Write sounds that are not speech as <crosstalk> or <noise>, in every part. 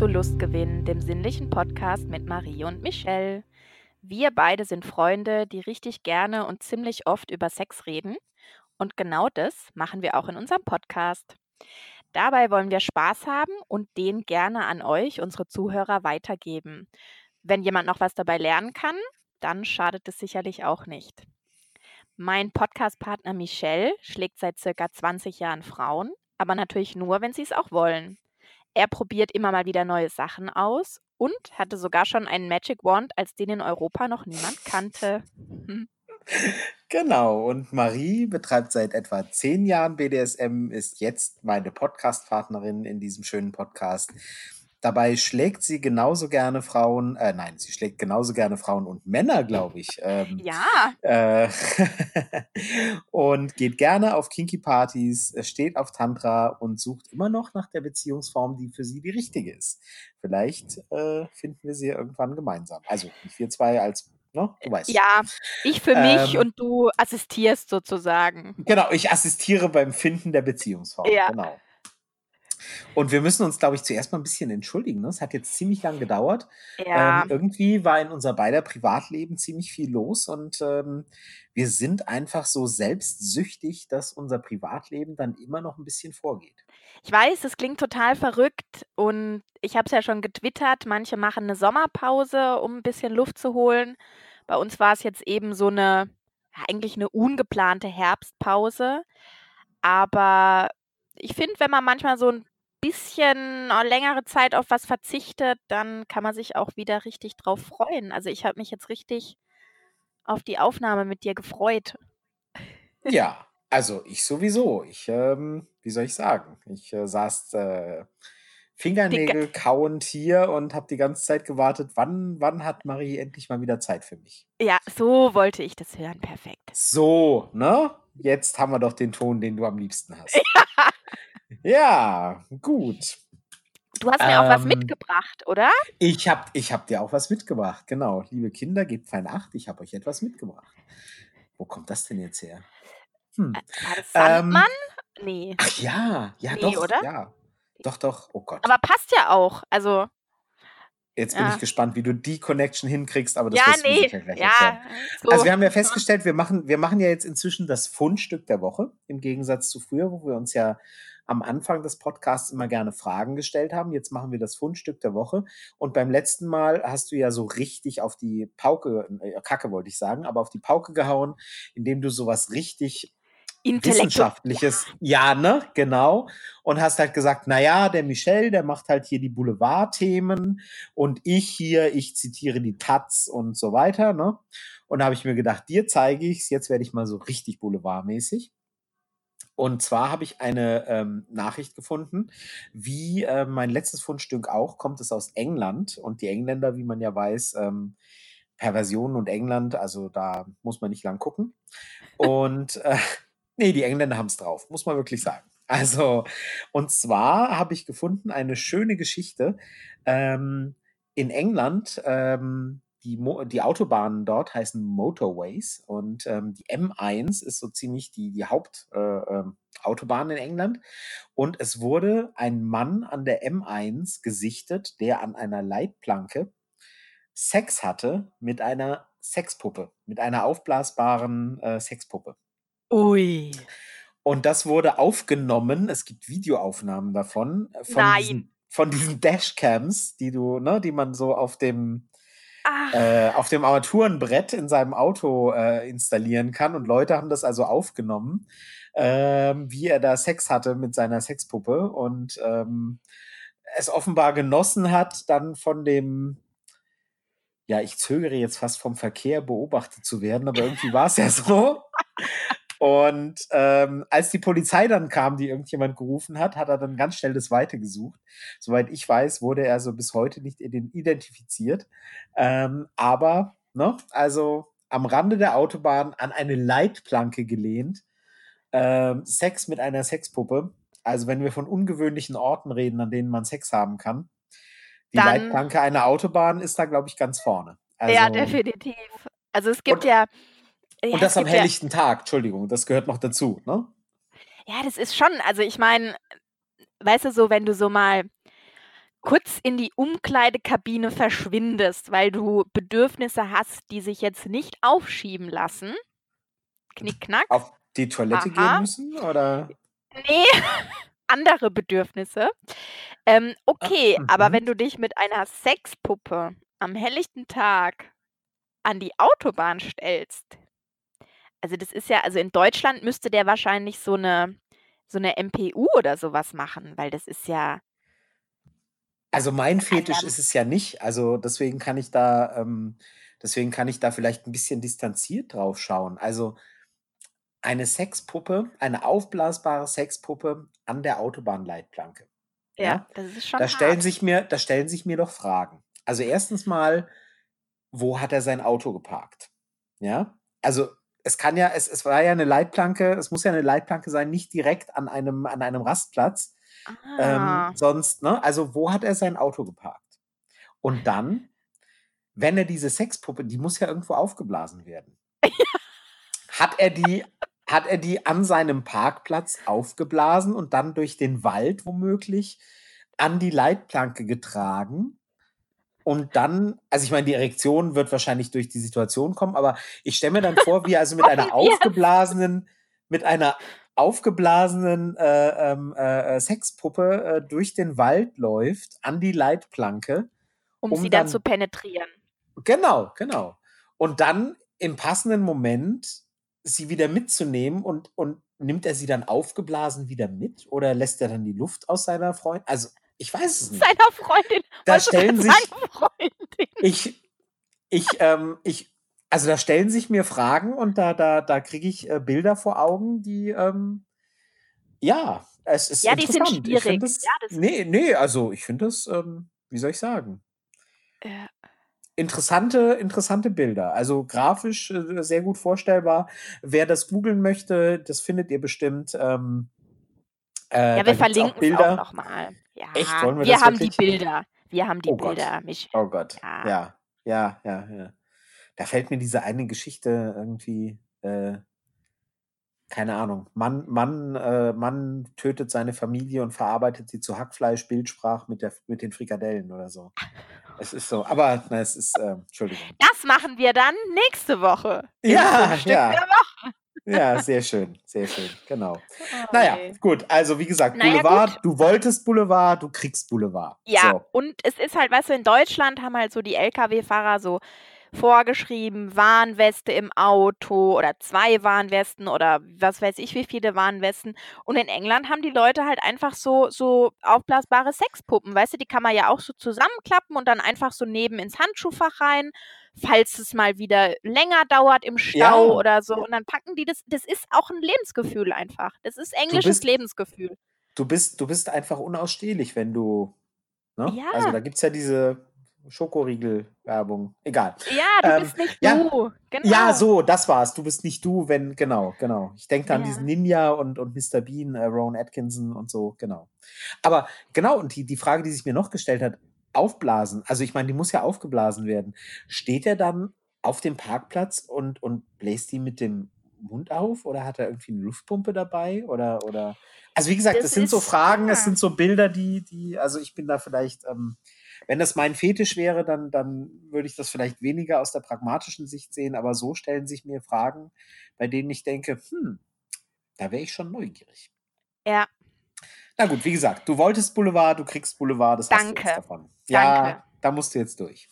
zu Lustgewinn, dem sinnlichen Podcast mit Marie und Michelle. Wir beide sind Freunde, die richtig gerne und ziemlich oft über Sex reden. Und genau das machen wir auch in unserem Podcast. Dabei wollen wir Spaß haben und den gerne an euch, unsere Zuhörer, weitergeben. Wenn jemand noch was dabei lernen kann, dann schadet es sicherlich auch nicht. Mein Podcastpartner Michelle schlägt seit circa 20 Jahren Frauen, aber natürlich nur, wenn sie es auch wollen. Er probiert immer mal wieder neue Sachen aus und hatte sogar schon einen Magic Wand, als den in Europa noch niemand kannte. Genau, und Marie betreibt seit etwa zehn Jahren BDSM, ist jetzt meine Podcast-Partnerin in diesem schönen Podcast. Dabei schlägt sie genauso gerne Frauen, äh, nein, sie schlägt genauso gerne Frauen und Männer, glaube ich. Ähm, ja. Äh, <laughs> und geht gerne auf Kinky-Partys, steht auf Tantra und sucht immer noch nach der Beziehungsform, die für sie die richtige ist. Vielleicht äh, finden wir sie irgendwann gemeinsam. Also nicht wir zwei als Ne? Du weißt. Ja, ich für mich ähm, und du assistierst sozusagen. Genau, ich assistiere beim Finden der Beziehungsform. Ja. Genau. Und wir müssen uns, glaube ich, zuerst mal ein bisschen entschuldigen. Ne? Es hat jetzt ziemlich lang gedauert. Ja. Ähm, irgendwie war in unser beider Privatleben ziemlich viel los und ähm, wir sind einfach so selbstsüchtig, dass unser Privatleben dann immer noch ein bisschen vorgeht. Ich weiß, es klingt total verrückt und ich habe es ja schon getwittert. Manche machen eine Sommerpause, um ein bisschen Luft zu holen. Bei uns war es jetzt eben so eine, eigentlich eine ungeplante Herbstpause. Aber ich finde, wenn man manchmal so ein bisschen äh, längere Zeit auf was verzichtet, dann kann man sich auch wieder richtig drauf freuen. Also ich habe mich jetzt richtig auf die Aufnahme mit dir gefreut. Ja, also ich sowieso. Ich, ähm, wie soll ich sagen? Ich äh, saß äh, Fingernägel kauend hier und habe die ganze Zeit gewartet, wann, wann hat Marie endlich mal wieder Zeit für mich? Ja, so wollte ich das hören. Perfekt. So, ne? Jetzt haben wir doch den Ton, den du am liebsten hast. <laughs> Ja. Ja, gut. Du hast mir ähm, auch was ähm, mitgebracht, oder? Ich habe ich hab dir auch was mitgebracht, genau. Liebe Kinder, gebt fein Acht, ich habe euch etwas mitgebracht. Wo kommt das denn jetzt her? Hm. Das Sandmann? Ähm, nee. Ach ja, ja nee, doch, oder? ja. Doch, doch, oh Gott. Aber passt ja auch, also... Jetzt bin ja. ich gespannt, wie du die Connection hinkriegst, aber das ja, nee. ja gleich ja, so. Also wir haben ja festgestellt, wir machen, wir machen ja jetzt inzwischen das Fundstück der Woche, im Gegensatz zu früher, wo wir uns ja am Anfang des Podcasts immer gerne Fragen gestellt haben. Jetzt machen wir das Fundstück der Woche. Und beim letzten Mal hast du ja so richtig auf die Pauke, äh, Kacke wollte ich sagen, aber auf die Pauke gehauen, indem du sowas richtig wissenschaftliches, ja. ja, ne, genau. Und hast halt gesagt, na ja, der Michel, der macht halt hier die Boulevardthemen und ich hier, ich zitiere die Taz und so weiter, ne. Und da habe ich mir gedacht, dir zeige ich's, jetzt werde ich mal so richtig boulevardmäßig. Und zwar habe ich eine ähm, Nachricht gefunden, wie äh, mein letztes Fundstück auch, kommt es aus England. Und die Engländer, wie man ja weiß, ähm, Perversionen und England, also da muss man nicht lang gucken. Und äh, <laughs> nee, die Engländer haben es drauf, muss man wirklich sagen. Also, und zwar habe ich gefunden eine schöne Geschichte. Ähm, in England ähm, die, Mo die Autobahnen dort heißen Motorways und ähm, die M1 ist so ziemlich die, die Hauptautobahn äh, ähm, in England. Und es wurde ein Mann an der M1 gesichtet, der an einer Leitplanke Sex hatte mit einer Sexpuppe, mit einer aufblasbaren äh, Sexpuppe. Ui. Und das wurde aufgenommen. Es gibt Videoaufnahmen davon. Von Nein. Diesen, von diesen Dashcams, die du, ne, die man so auf dem äh, auf dem Armaturenbrett in seinem Auto äh, installieren kann. Und Leute haben das also aufgenommen, äh, wie er da Sex hatte mit seiner Sexpuppe und ähm, es offenbar genossen hat, dann von dem, ja, ich zögere jetzt fast vom Verkehr beobachtet zu werden, aber irgendwie war es ja so. <laughs> Und ähm, als die Polizei dann kam, die irgendjemand gerufen hat, hat er dann ganz schnell das Weite gesucht. Soweit ich weiß, wurde er so bis heute nicht identifiziert. Ähm, aber, ne, also am Rande der Autobahn an eine Leitplanke gelehnt, ähm, Sex mit einer Sexpuppe. Also wenn wir von ungewöhnlichen Orten reden, an denen man Sex haben kann, die dann, Leitplanke einer Autobahn ist da, glaube ich, ganz vorne. Also, ja, definitiv. Also es gibt ja ja, und das am helllichten ja Tag, Entschuldigung, das gehört noch dazu, ne? Ja, das ist schon, also ich meine, weißt du, so, wenn du so mal kurz in die Umkleidekabine verschwindest, weil du Bedürfnisse hast, die sich jetzt nicht aufschieben lassen. Knickknack. Auf die Toilette Aha. gehen müssen, oder? Nee, <laughs> andere Bedürfnisse. Ähm, okay, Ach, aber mhm. wenn du dich mit einer Sexpuppe am helllichten Tag an die Autobahn stellst, also das ist ja, also in Deutschland müsste der wahrscheinlich so eine, so eine MPU oder sowas machen, weil das ist ja. Also mein Fetisch ist es ja nicht. Also deswegen kann ich da, ähm, deswegen kann ich da vielleicht ein bisschen distanziert drauf schauen. Also eine Sexpuppe, eine aufblasbare Sexpuppe an der Autobahnleitplanke. Ja, ja? das ist schon. Da stellen sich mir, da stellen sich mir doch Fragen. Also erstens mal, wo hat er sein Auto geparkt? Ja, also es kann ja, es, es war ja eine Leitplanke, es muss ja eine Leitplanke sein, nicht direkt an einem, an einem Rastplatz. Ähm, ah. Ähm, sonst, ne? Also, wo hat er sein Auto geparkt? Und dann, wenn er diese Sexpuppe, die muss ja irgendwo aufgeblasen werden. <laughs> hat er die, hat er die an seinem Parkplatz aufgeblasen und dann durch den Wald womöglich an die Leitplanke getragen und dann, also ich meine, die Erektion wird wahrscheinlich durch die Situation kommen, aber ich stelle mir dann vor, wie er also mit <laughs> einer aufgeblasenen, mit einer aufgeblasenen äh, ähm, äh, äh, Sexpuppe äh, durch den Wald läuft, an die Leitplanke. Um, um sie dann, dann zu penetrieren. Genau, genau. Und dann im passenden Moment sie wieder mitzunehmen und, und nimmt er sie dann aufgeblasen wieder mit oder lässt er dann die Luft aus seiner Freundin? Also ich weiß es nicht. Seiner Freundin. Da stellen sich. Ich, ich, ähm, ich, also da stellen sich mir Fragen und da, da, da kriege ich äh, Bilder vor Augen, die, ähm, ja, es ist ja, die sind schwierig. Das, ja, das nee, nee, also ich finde das, ähm, wie soll ich sagen? Ja. Interessante, interessante Bilder. Also grafisch äh, sehr gut vorstellbar. Wer das googeln möchte, das findet ihr bestimmt. Ähm, äh, ja, wir verlinken es auch nochmal. Ja, Echt? Wollen wir, wir das haben wirklich? die Bilder. Wir haben die oh Bilder. Gott. Mich, oh Gott. Ja. ja. ja, ja, ja, Da fällt mir diese eine Geschichte irgendwie, äh, keine Ahnung. Mann, Mann, äh, Mann tötet seine Familie und verarbeitet sie zu Hackfleisch, Bildsprach mit, der, mit den Frikadellen oder so. Es ist so, aber na, es ist, äh, Entschuldigung. Das machen wir dann nächste Woche. Ja, ja. Ja, sehr schön, sehr schön, genau. Oh, naja, gut, also wie gesagt, naja, Boulevard, gut. du wolltest Boulevard, du kriegst Boulevard. Ja, so. und es ist halt, weißt du, in Deutschland haben halt so die Lkw-Fahrer so vorgeschrieben, Warnweste im Auto oder zwei Warnwesten oder was weiß ich wie viele Warnwesten. Und in England haben die Leute halt einfach so, so aufblasbare Sexpuppen, weißt du, die kann man ja auch so zusammenklappen und dann einfach so neben ins Handschuhfach rein, falls es mal wieder länger dauert im Stau ja. oder so. Und dann packen die das, das ist auch ein Lebensgefühl einfach. Das ist englisches bist, Lebensgefühl. Du bist, du bist einfach unausstehlich, wenn du, ne? Ja. Also da gibt es ja diese Schokoriegel-Werbung. Egal. Ja, du ähm, bist nicht ja, du. Genau. Ja, so, das war's. Du bist nicht du, wenn, genau, genau. Ich denke an ja. diesen Ninja und, und Mr. Bean, äh, Rowan Atkinson und so, genau. Aber genau, und die, die Frage, die sich mir noch gestellt hat, aufblasen. Also ich meine, die muss ja aufgeblasen werden. Steht er dann auf dem Parkplatz und, und bläst die mit dem Mund auf oder hat er irgendwie eine Luftpumpe dabei oder oder also wie gesagt, das, das sind so Fragen, es sind so Bilder, die die also ich bin da vielleicht ähm, wenn das mein Fetisch wäre, dann, dann würde ich das vielleicht weniger aus der pragmatischen Sicht sehen, aber so stellen sich mir Fragen, bei denen ich denke, hm, da wäre ich schon neugierig. Ja. Na gut, wie gesagt, du wolltest Boulevard, du kriegst Boulevard, das Danke. hast du jetzt davon. Ja, Danke. da musst du jetzt durch.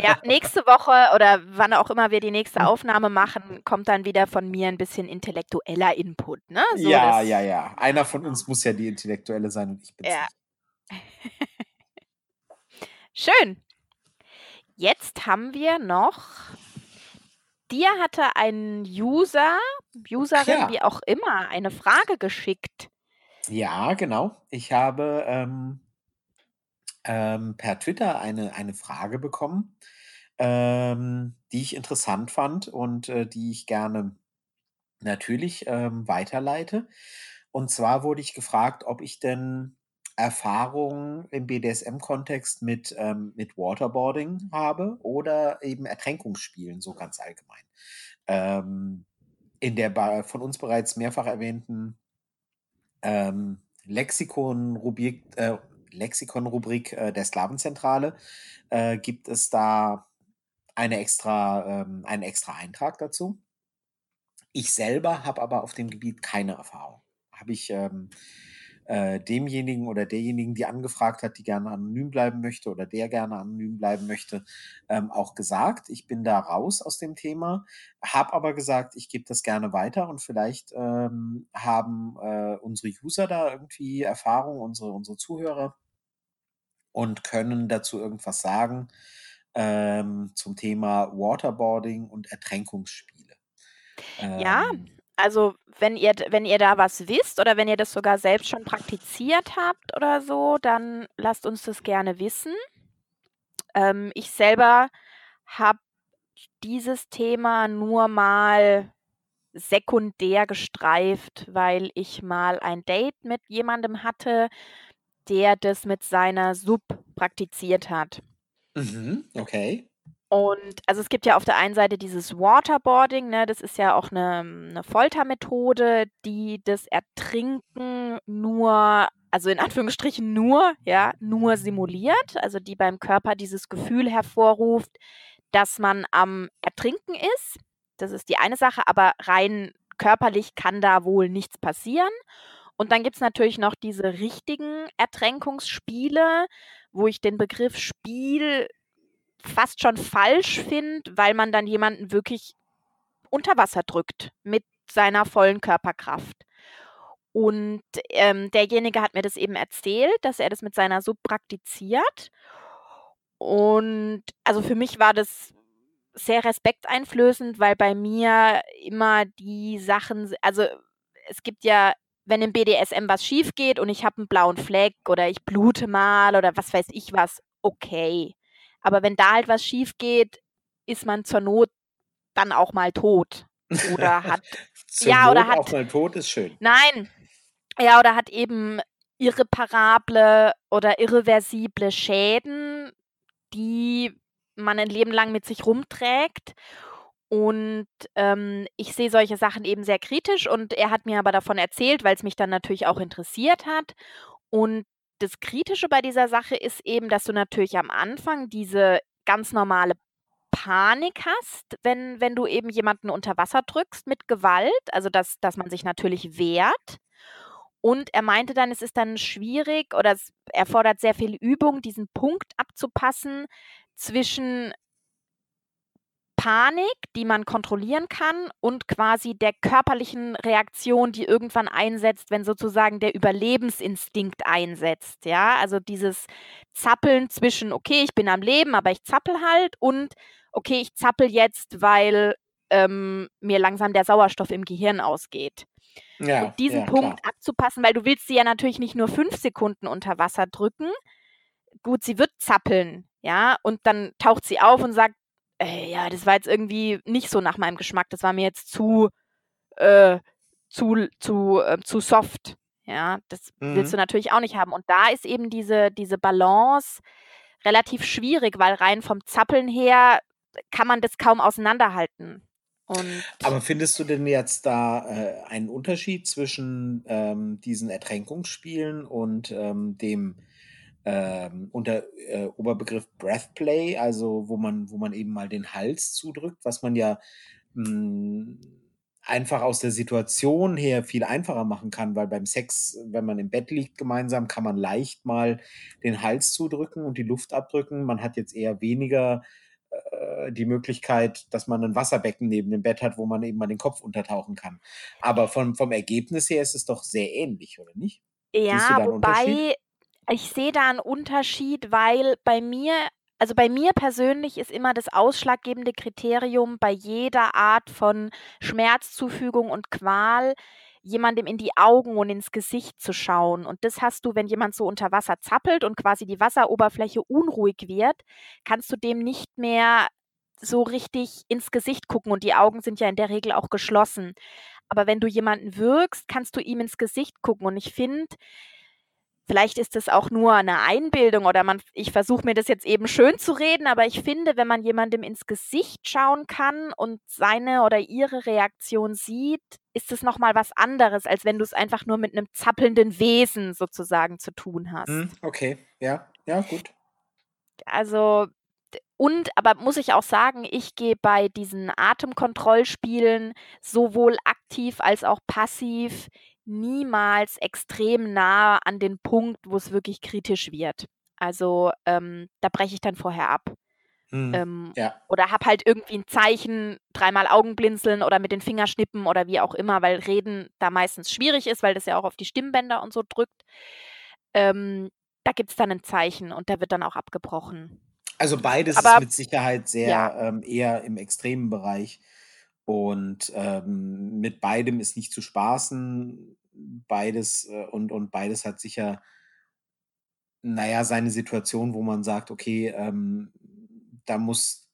Ja, nächste Woche oder wann auch immer wir die nächste Aufnahme machen, kommt dann wieder von mir ein bisschen intellektueller Input, ne? So ja, ja, ja. Einer von uns muss ja die Intellektuelle sein und ich bin ja. <laughs> Schön. Jetzt haben wir noch. Dir hatte ein User, Userin, ja. wie auch immer, eine Frage geschickt. Ja, genau. Ich habe ähm, ähm, per Twitter eine, eine Frage bekommen, ähm, die ich interessant fand und äh, die ich gerne natürlich ähm, weiterleite. Und zwar wurde ich gefragt, ob ich denn Erfahrung im BDSM-Kontext mit, ähm, mit Waterboarding habe oder eben Ertränkungsspielen, so ganz allgemein. Ähm, in der von uns bereits mehrfach erwähnten ähm, Lexikon Rubrik, äh, Lexikon-Rubrik äh, der Slavenzentrale äh, gibt es da eine extra, ähm, einen extra Eintrag dazu. Ich selber habe aber auf dem Gebiet keine Erfahrung. Habe ich ähm, äh, demjenigen oder derjenigen, die angefragt hat, die gerne anonym bleiben möchte oder der gerne anonym bleiben möchte, ähm, auch gesagt. Ich bin da raus aus dem Thema, habe aber gesagt, ich gebe das gerne weiter und vielleicht ähm, haben äh, unsere User da irgendwie Erfahrung, unsere, unsere Zuhörer und können dazu irgendwas sagen ähm, zum Thema Waterboarding und Ertränkungsspiele. Ja, ähm, also wenn ihr, wenn ihr da was wisst oder wenn ihr das sogar selbst schon praktiziert habt oder so, dann lasst uns das gerne wissen. Ähm, ich selber habe dieses Thema nur mal sekundär gestreift, weil ich mal ein Date mit jemandem hatte, der das mit seiner Sub praktiziert hat. Mhm, okay. Und also es gibt ja auf der einen Seite dieses Waterboarding, ne, das ist ja auch eine 'ne Foltermethode, die das Ertrinken nur also in Anführungsstrichen nur, ja, nur simuliert, also die beim Körper dieses Gefühl hervorruft, dass man am Ertrinken ist. Das ist die eine Sache, aber rein körperlich kann da wohl nichts passieren. Und dann gibt es natürlich noch diese richtigen Ertränkungsspiele, wo ich den Begriff Spiel fast schon falsch finde, weil man dann jemanden wirklich unter Wasser drückt mit seiner vollen Körperkraft. Und ähm, derjenige hat mir das eben erzählt, dass er das mit seiner Sub praktiziert. Und also für mich war das sehr respekteinflößend, weil bei mir immer die Sachen, also es gibt ja, wenn im BDSM was schief geht und ich habe einen blauen Fleck oder ich blute mal oder was weiß ich was, okay. Aber wenn da halt was schief geht, ist man zur Not dann auch mal tot. Oder <laughs> hat. ja, Not oder hat. Auch mal tot ist schön. Nein. Ja, oder hat eben irreparable oder irreversible Schäden, die man ein Leben lang mit sich rumträgt. Und ähm, ich sehe solche Sachen eben sehr kritisch und er hat mir aber davon erzählt, weil es mich dann natürlich auch interessiert hat. Und das Kritische bei dieser Sache ist eben, dass du natürlich am Anfang diese ganz normale Panik hast, wenn, wenn du eben jemanden unter Wasser drückst mit Gewalt, also dass, dass man sich natürlich wehrt. Und er meinte dann, es ist dann schwierig oder es erfordert sehr viel Übung, diesen Punkt abzupassen zwischen Panik, die man kontrollieren kann und quasi der körperlichen Reaktion, die irgendwann einsetzt, wenn sozusagen der Überlebensinstinkt einsetzt, ja? Also dieses Zappeln zwischen, okay, ich bin am Leben, aber ich zappel halt und okay, ich zappel jetzt, weil ähm, mir langsam der Sauerstoff im Gehirn ausgeht. Ja, und diesen ja, Punkt klar. abzupassen, weil du willst sie ja natürlich nicht nur fünf Sekunden unter Wasser drücken. Gut, sie wird zappeln, ja, und dann taucht sie auf und sagt, äh, ja, das war jetzt irgendwie nicht so nach meinem Geschmack. Das war mir jetzt zu, äh, zu, zu, äh, zu soft. Ja, das mhm. willst du natürlich auch nicht haben. Und da ist eben diese, diese Balance relativ schwierig, weil rein vom Zappeln her kann man das kaum auseinanderhalten. Und Aber findest du denn jetzt da äh, einen Unterschied zwischen ähm, diesen Ertränkungsspielen und ähm, dem ähm, unter äh, Oberbegriff Breathplay, also wo man, wo man eben mal den Hals zudrückt, was man ja mh, hm, einfach aus der Situation her viel einfacher machen kann, weil beim Sex, wenn man im Bett liegt gemeinsam, kann man leicht mal den Hals zudrücken und die Luft abdrücken. Man hat jetzt eher weniger äh, die Möglichkeit, dass man ein Wasserbecken neben dem Bett hat, wo man eben mal den Kopf untertauchen kann. Aber vom, vom Ergebnis her ist es doch sehr ähnlich, oder nicht? Ja, wobei ich sehe da einen Unterschied, weil bei mir also bei mir persönlich ist immer das ausschlaggebende Kriterium bei jeder Art von Schmerzzufügung und Qual, jemandem in die Augen und ins Gesicht zu schauen. Und das hast du, wenn jemand so unter Wasser zappelt und quasi die Wasseroberfläche unruhig wird, kannst du dem nicht mehr so richtig ins Gesicht gucken und die Augen sind ja in der Regel auch geschlossen. Aber wenn du jemanden wirkst, kannst du ihm ins Gesicht gucken und ich finde vielleicht ist es auch nur eine Einbildung oder man, ich versuche mir das jetzt eben schön zu reden, aber ich finde, wenn man jemandem ins Gesicht schauen kann und seine oder ihre Reaktion sieht, ist es nochmal was anderes, als wenn du es einfach nur mit einem zappelnden Wesen sozusagen zu tun hast. Hm, okay, ja, ja, gut. Also, und, aber muss ich auch sagen, ich gehe bei diesen Atemkontrollspielen sowohl aktiv als auch passiv niemals extrem nah an den Punkt, wo es wirklich kritisch wird. Also ähm, da breche ich dann vorher ab. Hm, ähm, ja. Oder habe halt irgendwie ein Zeichen, dreimal Augenblinzeln oder mit den Fingerschnippen oder wie auch immer, weil Reden da meistens schwierig ist, weil das ja auch auf die Stimmbänder und so drückt. Ähm, da gibt es dann ein Zeichen und der wird dann auch abgebrochen. Also beides Aber, ist mit Sicherheit sehr ja. ähm, eher im extremen Bereich. Und ähm, mit beidem ist nicht zu spaßen. Beides äh, und, und beides hat sicher, naja, seine Situation, wo man sagt, okay, ähm, da muss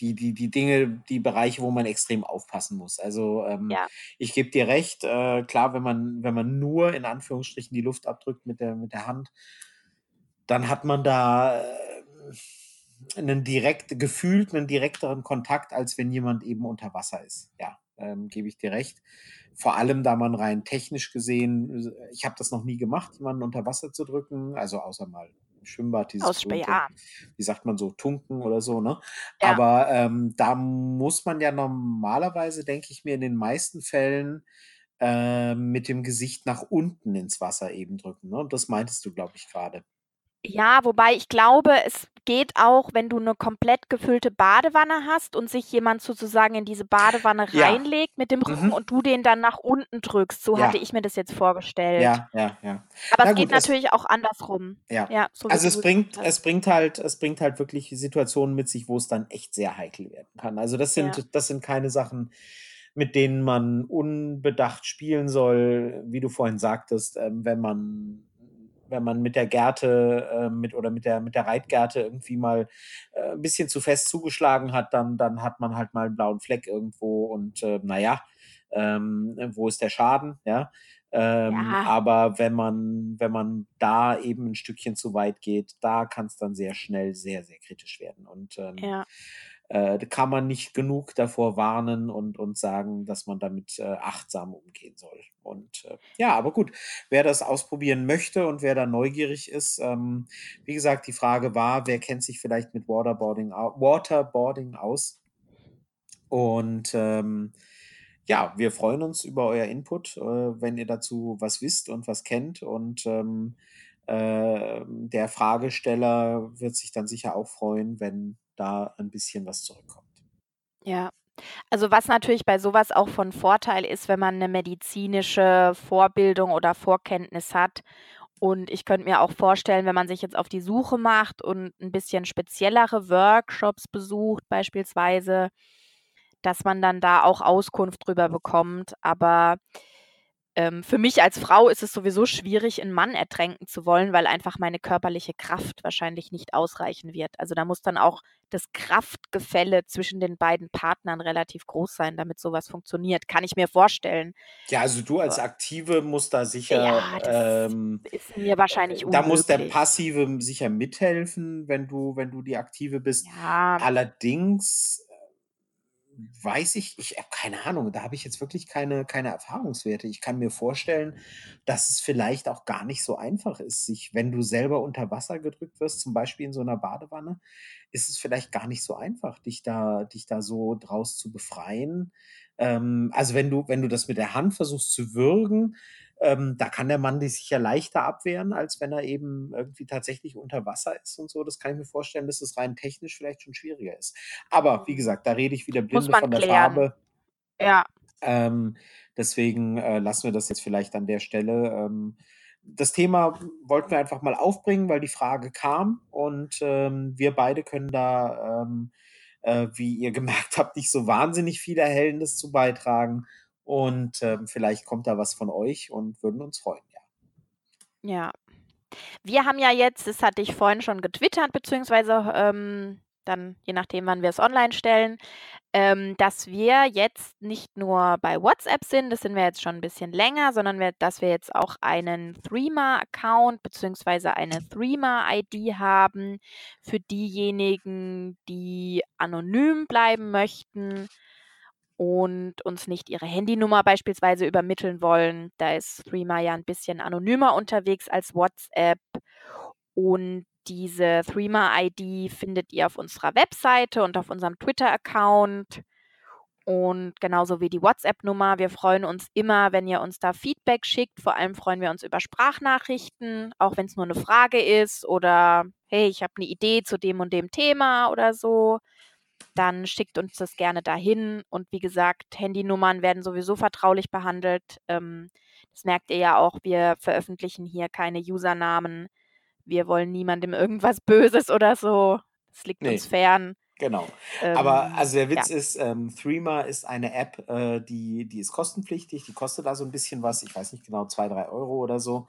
die, die, die Dinge, die Bereiche, wo man extrem aufpassen muss. Also ähm, ja. ich gebe dir recht, äh, klar, wenn man, wenn man nur in Anführungsstrichen die Luft abdrückt mit der, mit der Hand, dann hat man da. Äh, einen direkt, gefühlt einen direkteren Kontakt, als wenn jemand eben unter Wasser ist. Ja, ähm, gebe ich dir recht. Vor allem, da man rein technisch gesehen, ich habe das noch nie gemacht, jemanden unter Wasser zu drücken, also außer mal im Schwimmbad, dieses Ausspe ja. wie sagt man so, Tunken oder so, ne? Ja. Aber ähm, da muss man ja normalerweise, denke ich mir, in den meisten Fällen äh, mit dem Gesicht nach unten ins Wasser eben drücken. Ne? Und das meintest du, glaube ich, gerade. Ja, wobei ich glaube, es geht auch, wenn du eine komplett gefüllte Badewanne hast und sich jemand sozusagen in diese Badewanne Ja. reinlegt mit dem Rücken Mhm. und du den dann nach unten drückst. So hatte ich mir das jetzt vorgestellt. Ja, ja, ja. Aber Na es geht gut, es natürlich auch andersrum. ja. Ja, so Also es bringt, es bringt halt, es bringt halt wirklich Situationen mit sich, wo es dann echt sehr heikel werden kann. Also das Ja. sind, das sind keine Sachen, mit denen man unbedacht spielen soll, wie du vorhin sagtest, ähm, wenn man wenn man mit der Gerte äh, mit oder mit der mit der Reitgerte irgendwie mal äh, ein bisschen zu fest zugeschlagen hat, dann dann hat man halt mal einen blauen Fleck irgendwo und äh, naja, ähm, wo ist der Schaden, ja? Ähm, ja. Aber wenn man, wenn man da eben ein Stückchen zu weit geht, da kann es dann sehr schnell sehr, sehr kritisch werden. Und ähm, ja äh, kann man nicht genug davor warnen und, und sagen, dass man damit äh, achtsam umgehen soll. Und äh, ja, aber gut, wer das ausprobieren möchte und wer da neugierig ist, ähm, wie gesagt, die Frage war, wer kennt sich vielleicht mit Waterboarding, Waterboarding aus? Und ähm, ja, wir freuen uns über euer Input, äh, wenn ihr dazu was wisst und was kennt. Und ähm, äh, der Fragesteller wird sich dann sicher auch freuen, wenn da ein bisschen was zurückkommt. Ja. Also was natürlich bei sowas auch von Vorteil ist, wenn man eine medizinische Vorbildung oder Vorkenntnis hat. Und ich könnte mir auch vorstellen, wenn man sich jetzt auf die Suche macht und ein bisschen speziellere Workshops besucht beispielsweise, dass man dann da auch Auskunft drüber bekommt. Aber ähm, für mich als Frau ist es sowieso schwierig, einen Mann ertränken zu wollen, weil einfach meine körperliche Kraft wahrscheinlich nicht ausreichen wird. Also da muss dann auch das Kraftgefälle zwischen den beiden Partnern relativ groß sein, damit sowas funktioniert. Kann ich mir vorstellen. Ja, also du als Aktive musst da sicher. Ja, das ähm, ist mir wahrscheinlich unmöglich. Da muss der Passive sicher mithelfen, wenn du, wenn du die Aktive bist. Ja. Allerdings weiß ich, ich habe keine Ahnung, da habe ich jetzt wirklich keine, keine Erfahrungswerte. Ich kann mir vorstellen, dass es vielleicht auch gar nicht so einfach ist, sich, wenn du selber unter Wasser gedrückt wirst, zum Beispiel in so einer Badewanne, ist es vielleicht gar nicht so einfach, dich da, dich da so draus zu befreien. Ähm, also wenn du, wenn du das mit der Hand versuchst zu würgen, ähm, da kann der Mann sich ja leichter abwehren, als wenn er eben irgendwie tatsächlich unter Wasser ist und so. Das kann ich mir vorstellen, dass es rein technisch vielleicht schon schwieriger ist. Aber wie gesagt, da rede ich wieder blinde von der klären. Farbe. Ja. Ähm, deswegen äh, lassen wir das jetzt vielleicht an der Stelle. Ähm, das Thema wollten wir einfach mal aufbringen, weil die Frage kam und ähm, wir beide können da, ähm, äh, wie ihr gemerkt habt, nicht so wahnsinnig viel Erhellendes zu beitragen. Und ähm, vielleicht kommt da was von euch und würden uns freuen, ja. Ja. Wir haben ja jetzt, das hatte ich vorhin schon getwittert, beziehungsweise ähm, dann je nachdem, wann wir es online stellen, ähm, dass wir jetzt nicht nur bei WhatsApp sind, das sind wir jetzt schon ein bisschen länger, sondern wir, dass wir jetzt auch einen Threema-Account bzw. eine Threema-ID haben für diejenigen, die anonym bleiben möchten und uns nicht ihre Handynummer beispielsweise übermitteln wollen. Da ist Threema ja ein bisschen anonymer unterwegs als WhatsApp. Und diese Threema-ID findet ihr auf unserer Webseite und auf unserem Twitter-Account. Und genauso wie die WhatsApp-Nummer. Wir freuen uns immer, wenn ihr uns da Feedback schickt. Vor allem freuen wir uns über Sprachnachrichten, auch wenn es nur eine Frage ist oder hey, ich habe eine Idee zu dem und dem Thema oder so. Dann schickt uns das gerne dahin. Und wie gesagt, Handynummern werden sowieso vertraulich behandelt. Ähm, das merkt ihr ja auch. Wir veröffentlichen hier keine Usernamen wir wollen niemandem <laughs> irgendwas Böses oder so. Das liegt nee. uns fern. Genau. Ähm, Aber also der Witz ja. ist, ähm, Threema ist eine App, äh, die, die ist kostenpflichtig, die kostet da so ein bisschen was, ich weiß nicht genau, zwei, drei Euro oder so.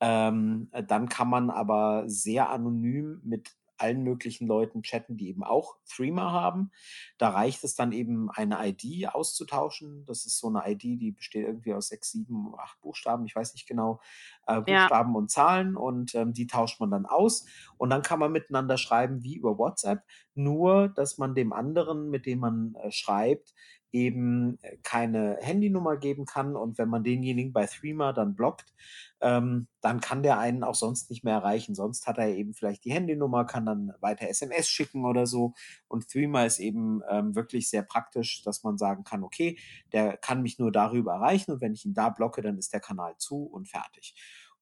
Ähm, dann kann man aber sehr anonym mit allen möglichen Leuten chatten, die eben auch Threema haben. Da reicht es dann eben, eine ID auszutauschen. Das ist so eine ID, die besteht irgendwie aus sechs, sieben, acht Buchstaben, ich weiß nicht genau, äh, Buchstaben ja. und Zahlen und ähm, die tauscht man dann aus und dann kann man miteinander schreiben wie über WhatsApp, nur dass man dem anderen, mit dem man äh, schreibt, eben äh, keine Handynummer geben kann und wenn man denjenigen bei Threema dann blockt, ähm, dann kann der einen auch sonst nicht mehr erreichen. Sonst hat er eben vielleicht die Handynummer, kann dann weiter SMS schicken oder so. Und Threema ist eben ähm, wirklich sehr praktisch, dass man sagen kann, okay, der kann mich nur darüber erreichen und wenn ich ihn da blocke, dann ist der Kanal zu und fertig.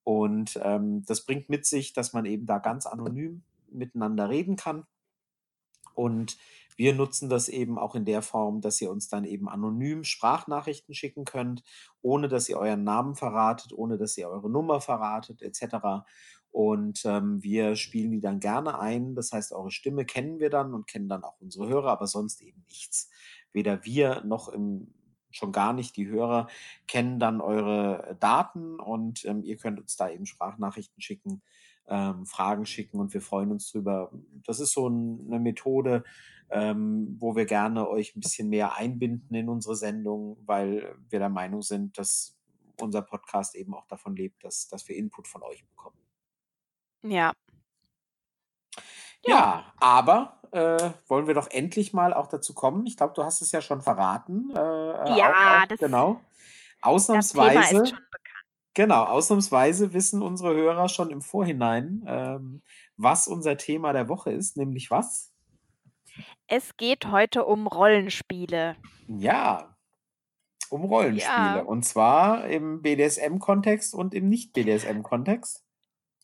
Und ähm, das bringt mit sich, dass man eben da ganz anonym miteinander reden kann. Und wir nutzen das eben auch in der Form, dass ihr uns dann eben anonym Sprachnachrichten schicken könnt, ohne dass ihr euren Namen verratet, ohne dass ihr eure Nummer verratet, etc. Und ähm, wir spielen die dann gerne ein. Das heißt, eure Stimme kennen wir dann und kennen dann auch unsere Hörer, aber sonst eben nichts. Weder wir noch im, schon gar nicht die Hörer kennen dann eure Daten und ähm, ihr könnt uns da eben Sprachnachrichten schicken, ähm, Fragen schicken und wir freuen uns drüber. Das ist so ein, eine Methode, ähm, wo wir gerne euch ein bisschen mehr einbinden in unsere Sendung, weil wir der Meinung sind, dass unser Podcast eben auch davon lebt, dass, dass wir Input von euch bekommen. Ja. Ja, ja aber äh, wollen wir doch endlich mal auch dazu kommen. Ich glaube, du hast es ja schon verraten. Äh, äh ja, auch, auch, das, genau. Ausnahmsweise. Das Thema ist schon bekannt. Genau, ausnahmsweise wissen unsere Hörer schon im Vorhinein, ähm, was unser Thema der Woche ist, nämlich was? Es geht heute um Rollenspiele. Ja, um Rollenspiele. Ja. Und zwar im BDSM-Kontext und im Nicht-BDSM-Kontext.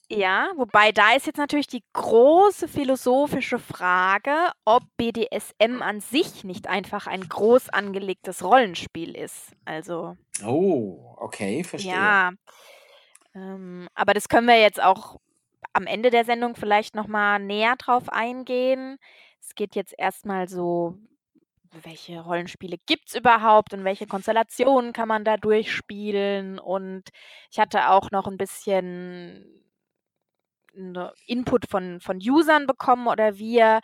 Ja, wobei da ist jetzt natürlich die große philosophische Frage, ob BDSM an sich nicht einfach ein groß angelegtes Rollenspiel ist. Also. Oh, okay, verstehe. Ja. Ähm, aber das können wir jetzt auch am Ende der Sendung vielleicht nochmal näher drauf eingehen. Es geht jetzt erstmal so, welche Rollenspiele gibt es überhaupt und welche Konstellationen kann man da durchspielen? Und ich hatte auch noch ein bisschen Input von, von Usern bekommen oder wir,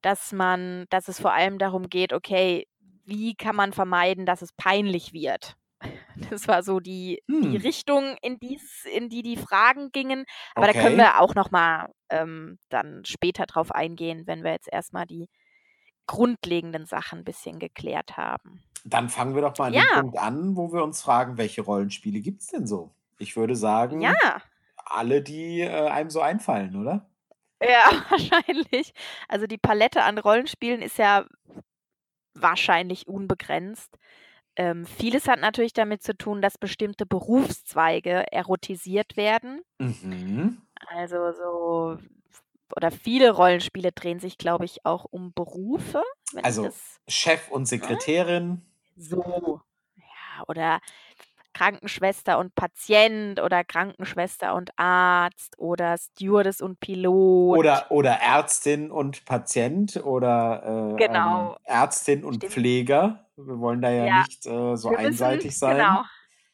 dass man, dass es vor allem darum geht, okay, wie kann man vermeiden, dass es peinlich wird? <laughs> Das war so die, hm. die Richtung, in, dies, in die die Fragen gingen. Aber okay. da können wir auch noch mal ähm, dann später drauf eingehen, wenn wir jetzt erstmal die grundlegenden Sachen ein bisschen geklärt haben. Dann fangen wir doch mal an ja. den Punkt an, wo wir uns fragen, welche Rollenspiele gibt es denn so? Ich würde sagen, ja. alle, die äh, einem so einfallen, oder? Ja, <laughs> wahrscheinlich. Also die Palette an Rollenspielen ist ja wahrscheinlich unbegrenzt. Ähm, vieles hat natürlich damit zu tun, dass bestimmte Berufszweige erotisiert werden. Mhm. Also so oder viele Rollenspiele drehen sich, glaube ich, auch um Berufe. Also das, Chef und ne? Sekretärin. So. Ja, oder Krankenschwester und Patient oder Krankenschwester und Arzt oder Stewardess und Pilot. Oder, oder Ärztin und Patient oder äh, genau. ähm, Ärztin und Stimmt. Pfleger. Wir wollen da ja, ja. nicht äh, so einseitig sein. Genau.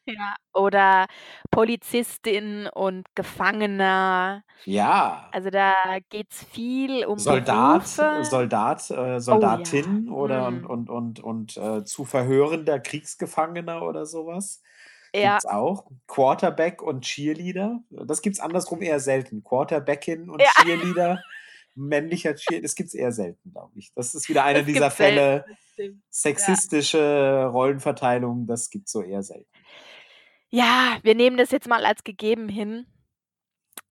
Ja, oder Polizistin und Gefangener. Ja. Also, da geht's viel um Soldat, Berufe. Soldat, äh, Oh ja. Soldatin oder und Mhm. und und und, äh, zu verhörender Kriegsgefangener oder so was. Ja. Gibt's auch. Quarterback und Cheerleader. Das gibt's andersrum eher selten. Quarterbackin und Ja. Cheerleader, männlicher Cheer das gibt's eher selten, glaube ich. Das ist wieder einer Das dieser selten, Fälle, das stimmt. Ja. sexistische Rollenverteilung, das gibt's so eher selten. Ja, wir nehmen das jetzt mal als gegeben hin.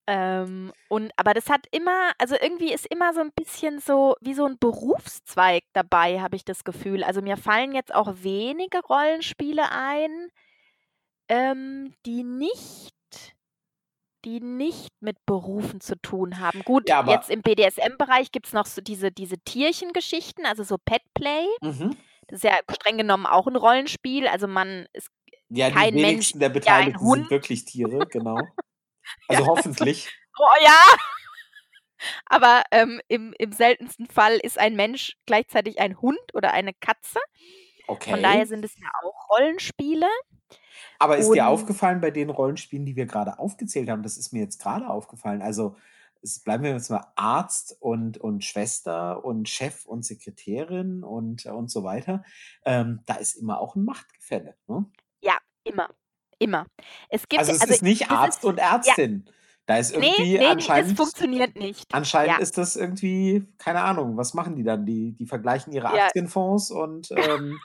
Ähm, und aber das hat immer also, irgendwie ist immer so 'n bisschen so wie so 'n Berufszweig dabei, habe ich das Gefühl. Also, mir fallen jetzt auch wenige Rollenspiele ein, ähm, die nicht die nicht mit Berufen zu tun haben. Gut, Ja, jetzt im BDSM-Bereich gibt's noch so diese diese Tierchengeschichten, also so Petplay. Mhm. Das ist ja streng genommen auch 'n Rollenspiel. Also, man ist Ja, die kein Mensch wenigsten der ist ja ein Beteiligten sind wirklich Tiere, genau. <laughs> Ja. Also, hoffentlich. Oh ja. Aber, ähm, im im seltensten Fall ist ein Mensch gleichzeitig ein Hund oder eine Katze. Von daher Okay. sind es ja auch Rollenspiele. Aber ist dir Und aufgefallen bei den Rollenspielen, die wir grade aufgezählt haben das ist mir jetzt grade aufgefallen, also, es bleiben wir jetzt mal Arzt und und Schwester und Chef und Sekretärin und und so weiter. Ähm, da ist immer auch 'n Machtgefälle, ne? Ja, immer, immer. Es gibt Also, es also, ist nicht das Arzt ist und ja. Ärztin. Da ist irgendwie ne, das anscheinend funktioniert nicht. anscheinend Ja. ist das irgendwie keine Ahnung, was machen die dann? Die die vergleichen ihre Ja. Aktienfonds und, ähm,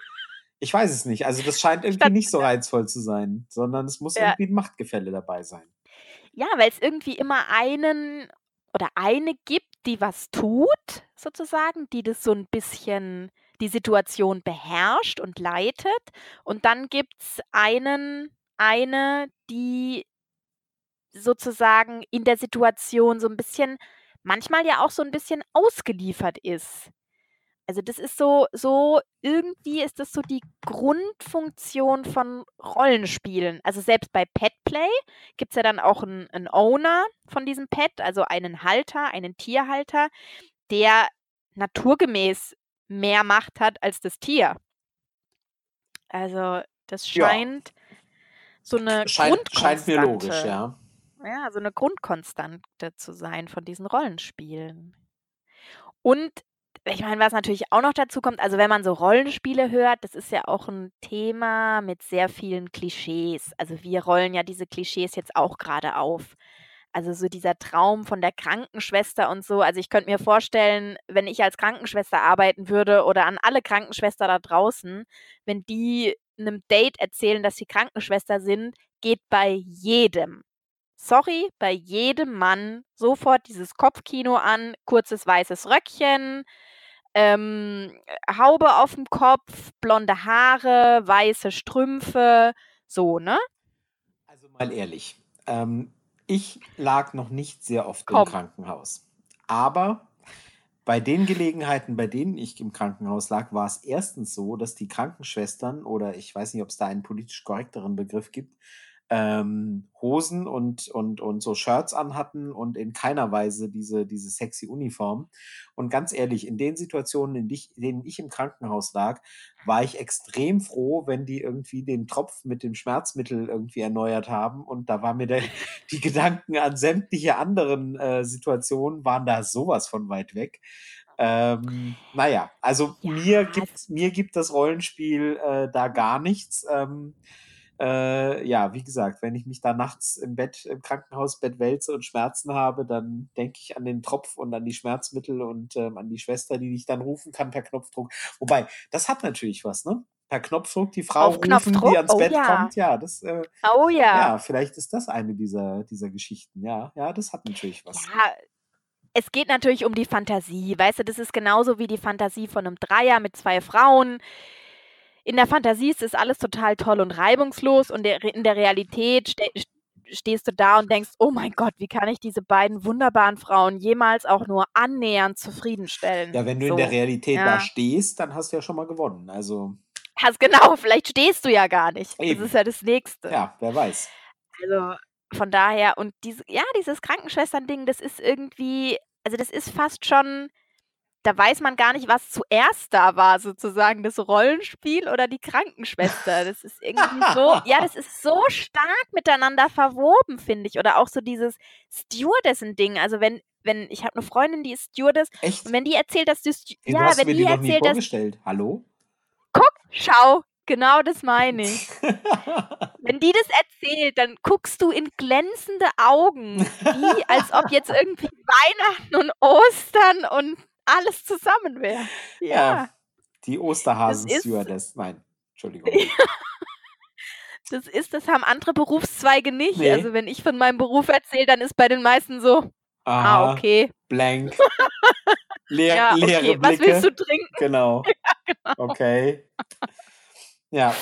ich weiß es nicht. Also, das scheint <laughs> irgendwie Statt nicht so ja. reizvoll zu sein, sondern es muss Ja. irgendwie 'n Machtgefälle dabei sein. Ja, weil's irgendwie immer einen oder eine gibt, die was tut sozusagen, die das so 'n bisschen die Situation beherrscht und leitet. Und dann gibt's einen eine, die sozusagen in der Situation so 'n bisschen manchmal ja auch so 'n bisschen ausgeliefert ist. Also, das ist so so irgendwie ist das so die Grundfunktion von Rollenspielen. Also, selbst bei Petplay gibt's ja dann auch 'n 'n Owner von diesem Pet, also einen Halter, einen Tierhalter, der naturgemäß mehr Macht hat als das Tier. Also, das Ja. scheint so 'ne Scheint scheint mir logisch, Grundkonstante ja. ja, so 'ne Grundkonstante zu sein von diesen Rollenspielen. Und ich meine, was natürlich auch noch dazu kommt, also, wenn man so Rollenspiele hört, das ist ja auch 'n Thema mit sehr vielen Klischees. Also, wir rollen ja diese Klischees jetzt auch grade auf. Also, so dieser Traum von der Krankenschwester und so. Also, ich könnte mir vorstellen, wenn ich als Krankenschwester arbeiten würde oder an alle Krankenschwester da draußen, wenn die 'nem Date erzählen, dass sie Krankenschwester sind, geht bei jedem sorry, bei jedem Mann sofort dieses Kopfkino an, kurzes weißes Röckchen, ähm, Haube aufm Kopf, blonde Haare, weiße Strümpfe, so, ne? Also, mal ehrlich, ähm, ich lag noch nicht sehr oft im Komm. Krankenhaus. Aber bei den Gelegenheiten, bei denen ich im Krankenhaus lag, war's erstens so, dass die Krankenschwestern oder ich weiß nicht, ob's da einen politisch korrekteren Begriff gibt, ähm, Hosen und und und so Shirts anhatten und in keiner Weise diese diese sexy Uniform. Und ganz ehrlich, in den Situationen, in dich in denen ich im Krankenhaus lag, war ich extrem froh, wenn die irgendwie den Tropf mit dem Schmerzmittel irgendwie erneuert haben. Und da war mir der <laughs> die Gedanken an sämtliche anderen, äh, Situationen waren da so was von weit weg. Ähm, na ja, also, Ja, mir gibt mir gibt das Rollenspiel, äh, da gar nichts. Ähm, äh, ja, wie gesagt, wenn ich mich da nachts im Bett im Krankenhausbett wälze und Schmerzen habe, dann denke ich an den Tropf und an die Schmerzmittel und, ähm, an die Schwester, die dich dann rufen kann per Knopfdruck. Wobei, das hat natürlich was, ne? Per Knopfdruck die Frau Auf rufen, Knopfdruck? die ans Oh Bett ja. kommt. Ja, das, äh Oh ja. ja, vielleicht ist das eine dieser dieser Geschichten. Ja, ja, das hat natürlich was. Ja, es geht natürlich um die Fantasie. Weißt du, das ist genauso wie die Fantasie von 'nem Dreier mit 2 Frauen. In der Fantasie ist das alles total toll und reibungslos und der in der Realität ste st stehst du da und denkst: „Oh mein Gott, wie kann ich diese beiden wunderbaren Frauen jemals auch nur annähernd zufriedenstellen?“ Ja, wenn du in der So, Realität da ja. stehst, dann hast du ja schon mal gewonnen. Also Hast genau, vielleicht stehst du ja gar nicht. Das Eben. ist ja das Nächste. Ja, wer weiß. Also, von daher und diese ja, dieses Krankenschwestern-Ding, das ist irgendwie also, das ist fast schon da weiß man gar nicht, was zuerst da war, sozusagen das Rollenspiel oder die Krankenschwester. <laughs> Das ist irgendwie so, ja, das ist so stark miteinander verwoben, finde ich. Oder auch so dieses Stewardessen-Ding. Also wenn, wenn, ich habe eine Freundin, die ist Stewardess. Echt? Und wenn die erzählt, dass du, hey, ja, wenn die, die erzählt, dass. Hallo? Guck, schau, Genau das meine ich. <laughs> Wenn die das erzählt, dann guckst du in glänzende Augen, wie als ob jetzt irgendwie Weihnachten und Ostern und alles zusammen wäre. Ja. ja. Die Osterhasen-Stewardess. Nein, Entschuldigung. das ist, das haben andere Berufszweige nicht. Nee. Also wenn ich von meinem Beruf erzähle, dann ist bei den meisten so, ah, Aha, ah, okay. Blank. <laughs> Leer, ja, okay. leere Blicke. Was willst du trinken? Genau. <laughs> ja, genau. Okay. Ja.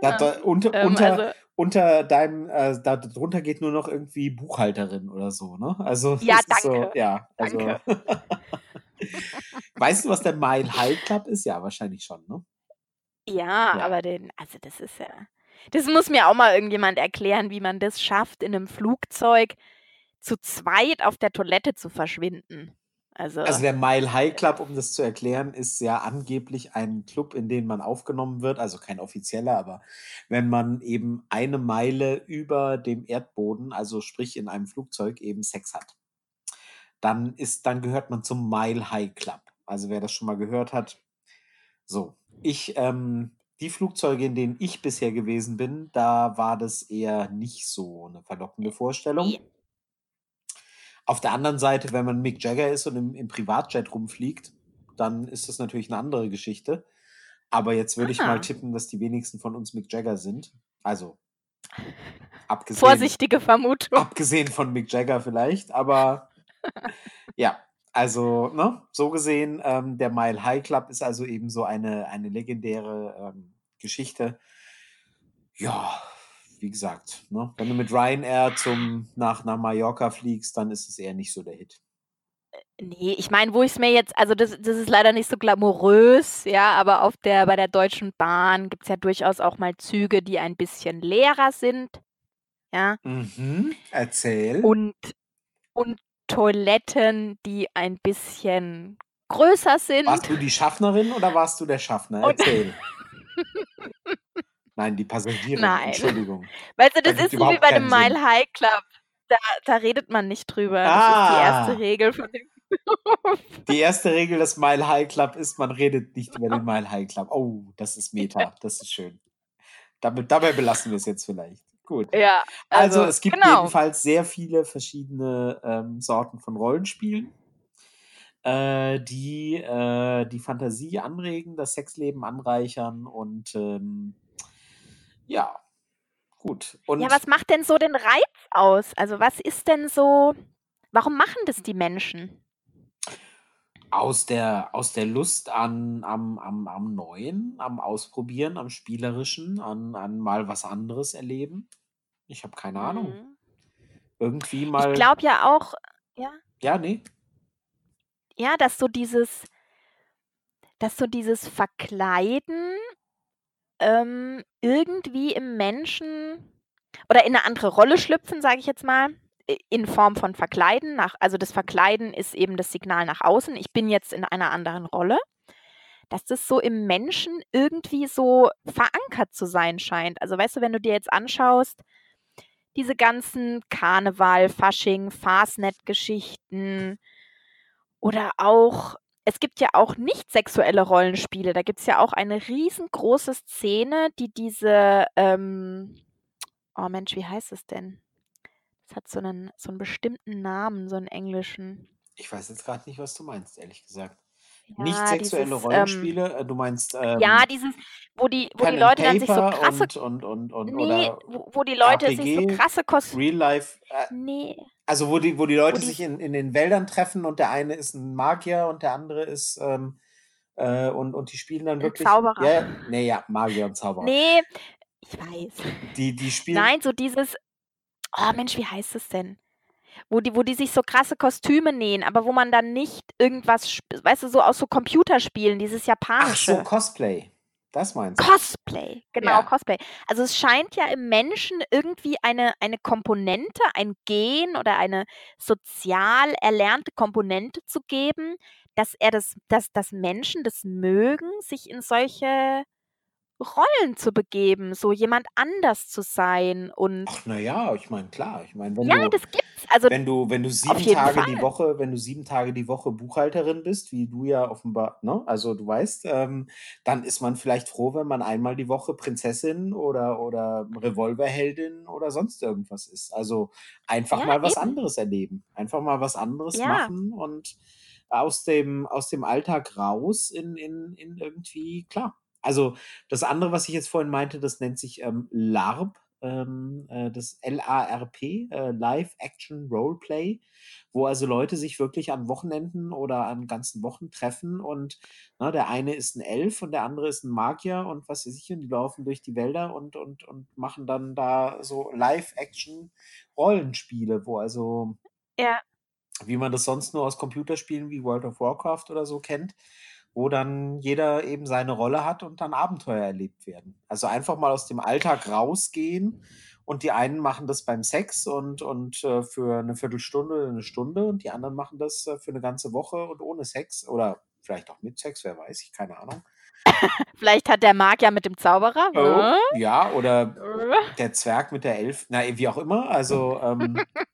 ja. Da, unter, ähm, unter, also, unter deinem, äh, da drunter geht nur noch irgendwie Buchhalterin oder so, ne? Also, ja, danke. So, ja, also. Danke. <laughs> weißt du, was der Mile High Club ist? Ja, wahrscheinlich schon, ne? Ja, ja, aber den, also das ist ja. Das muss mir auch mal irgendjemand erklären, wie man das schafft, in einem Flugzeug zu zweit auf der Toilette zu verschwinden. Also, also der Mile High Club, um das zu erklären, ist ja angeblich ein Club, in den man aufgenommen wird, also kein offizieller, aber wenn man eben eine Meile über dem Erdboden, also sprich in einem Flugzeug, eben Sex hat, dann ist, dann gehört man zum Mile High Club. Also wer das schon mal gehört hat, so. Ich, ähm, die Flugzeuge, in denen ich bisher gewesen bin, da war das eher nicht so eine verlockende Vorstellung. Auf der anderen Seite, wenn man Mick Jagger ist und im, im Privatjet rumfliegt, dann ist das natürlich eine andere Geschichte. Aber jetzt würde ich mal tippen, dass die wenigsten von uns Mick Jagger sind. Also abgesehen, Vorsichtige Vermutung. abgesehen von Mick Jagger vielleicht, aber ja, also ne, so gesehen, ähm, der Mile High Club ist also eben so eine, eine legendäre ähm, Geschichte. Ja, wie gesagt, ne, wenn du mit Ryanair zum, nach, nach Mallorca fliegst, dann ist es eher nicht so der Hit. Äh, nee, ich meine, wo ich es mir jetzt, also das, das ist leider nicht so glamourös, ja, aber auf der, bei der Deutschen Bahn gibt es ja durchaus auch mal Züge, die ein bisschen leerer sind. Ja. Mhm, erzähl. Und, und Toiletten, die ein bisschen größer sind. Warst du die Schaffnerin oder warst du der Schaffner? Erzähl. <laughs> Nein, die Passagiere. Nein. Entschuldigung. Weißt du, das ist so wie bei dem Mile High Club. Da, da redet man nicht drüber. Ah. Das ist die erste ah. Regel von dem Die erste Regel des Mile High Club ist, man redet nicht über den <laughs> Mile High Club. Oh, das ist Meta. Das ist schön. Dabei, dabei belassen wir es jetzt vielleicht. Gut. Ja. Also, also es gibt genau. jedenfalls sehr viele verschiedene ähm, Sorten von Rollenspielen, äh, die äh, die Fantasie anregen, das Sexleben anreichern und ähm, ja, gut. Und ja, was macht denn so den Reiz aus? Also was ist denn so, warum machen das die Menschen? Aus der, aus der Lust an, am, am, am Neuen, am Ausprobieren, am Spielerischen, an, an mal was anderes erleben. Ich habe keine mhm. Ahnung. Irgendwie mal. Ich glaube ja auch, ja. Ja, nee. Ja, dass so dieses, dass so dieses Verkleiden ähm, irgendwie im Menschen oder in eine andere Rolle schlüpfen, sage ich jetzt mal, in Form von Verkleiden. Nach, also das Verkleiden ist eben das Signal nach außen. Ich bin jetzt in einer anderen Rolle. Dass das so im Menschen irgendwie so verankert zu sein scheint. Also weißt du, wenn du dir jetzt anschaust, diese ganzen Karneval, Fasching, Fastnet-Geschichten oder auch es gibt ja auch nicht sexuelle Rollenspiele. Da gibt es ja auch eine riesengroße Szene, die diese, ähm, oh Mensch, wie heißt es denn? Das hat so einen, so einen bestimmten Namen, so einen englischen. Ich weiß jetzt gerade nicht, was du meinst, ehrlich gesagt. Ja, nicht sexuelle dieses, Rollenspiele, ähm, du meinst. Ähm, ja, dieses, wo die, wo die Leute dann sich so krasse. Und, und, und, und nee, wo, wo, die Leute RPG, sich so krasse Kostüme. Real Life. Äh, nee. Also wo die, wo die Leute wo die, sich in, in den Wäldern treffen und der eine ist ein Magier und der andere ist ähm, äh, und, und die spielen dann wirklich. Zauberer. Ja, nee, ja, Magier und Zauberer. Nee, ich weiß. Die, die spielen. Nein, so dieses. Oh Mensch, wie heißt es denn? Wo die, wo die sich so krasse Kostüme nähen, aber wo man dann nicht irgendwas, weißt du, so aus so Computerspielen, dieses japanische. Ach so, Cosplay. Das meinst du? Cosplay, genau, ja. Cosplay. Also es scheint ja im Menschen irgendwie eine, eine Komponente, ein Gen oder eine sozial erlernte Komponente zu geben, dass er das, dass, dass Menschen das mögen, sich in solche Rollen zu begeben, so jemand anders zu sein und Ach, na ja, ich meine, klar. Ich meine, wenn Ja, du das gibt's. Also wenn du wenn du auf 7 jeden Tage die Fall. Woche wenn du 7 Tage die Woche Buchhalterin bist, wie du ja offenbar, ne? Also, du weißt, ähm, dann ist man vielleicht froh, wenn man einmal die Woche Prinzessin oder oder Revolverheldin oder sonst irgendwas ist. Also, einfach Ja, mal was eben. anderes erleben. Einfach mal was anderes Ja. machen und aus dem aus dem Alltag raus in in in irgendwie klar. Also, das andere, was ich jetzt vorhin meinte, das nennt sich, ähm, LARP, ähm, äh, das L-A-R-P, äh, Live Action Roleplay, wo also Leute sich wirklich an Wochenenden oder an ganzen Wochen treffen und, ne, der eine ist ein Elf und der andere ist ein Magier und was weiß ich, und die laufen durch die Wälder und und und machen dann da so Live Action Rollenspiele, wo also Ja. wie man das sonst nur aus Computerspielen wie World of Warcraft oder so kennt, wo dann jeder eben seine Rolle hat und dann Abenteuer erlebt werden. Also einfach mal aus dem Alltag rausgehen und die einen machen das beim Sex und und, äh, für eine Viertelstunde oder 'ne Stunde und die anderen machen das, äh, für eine ganze Woche und ohne Sex oder vielleicht auch mit Sex, wer weiß, ich keine Ahnung. <laughs> Vielleicht hat der Magier mit dem Zauberer, Oh, ne? ja, oder <laughs> der Zwerg mit der Elf na, wie auch immer, also, ähm <laughs>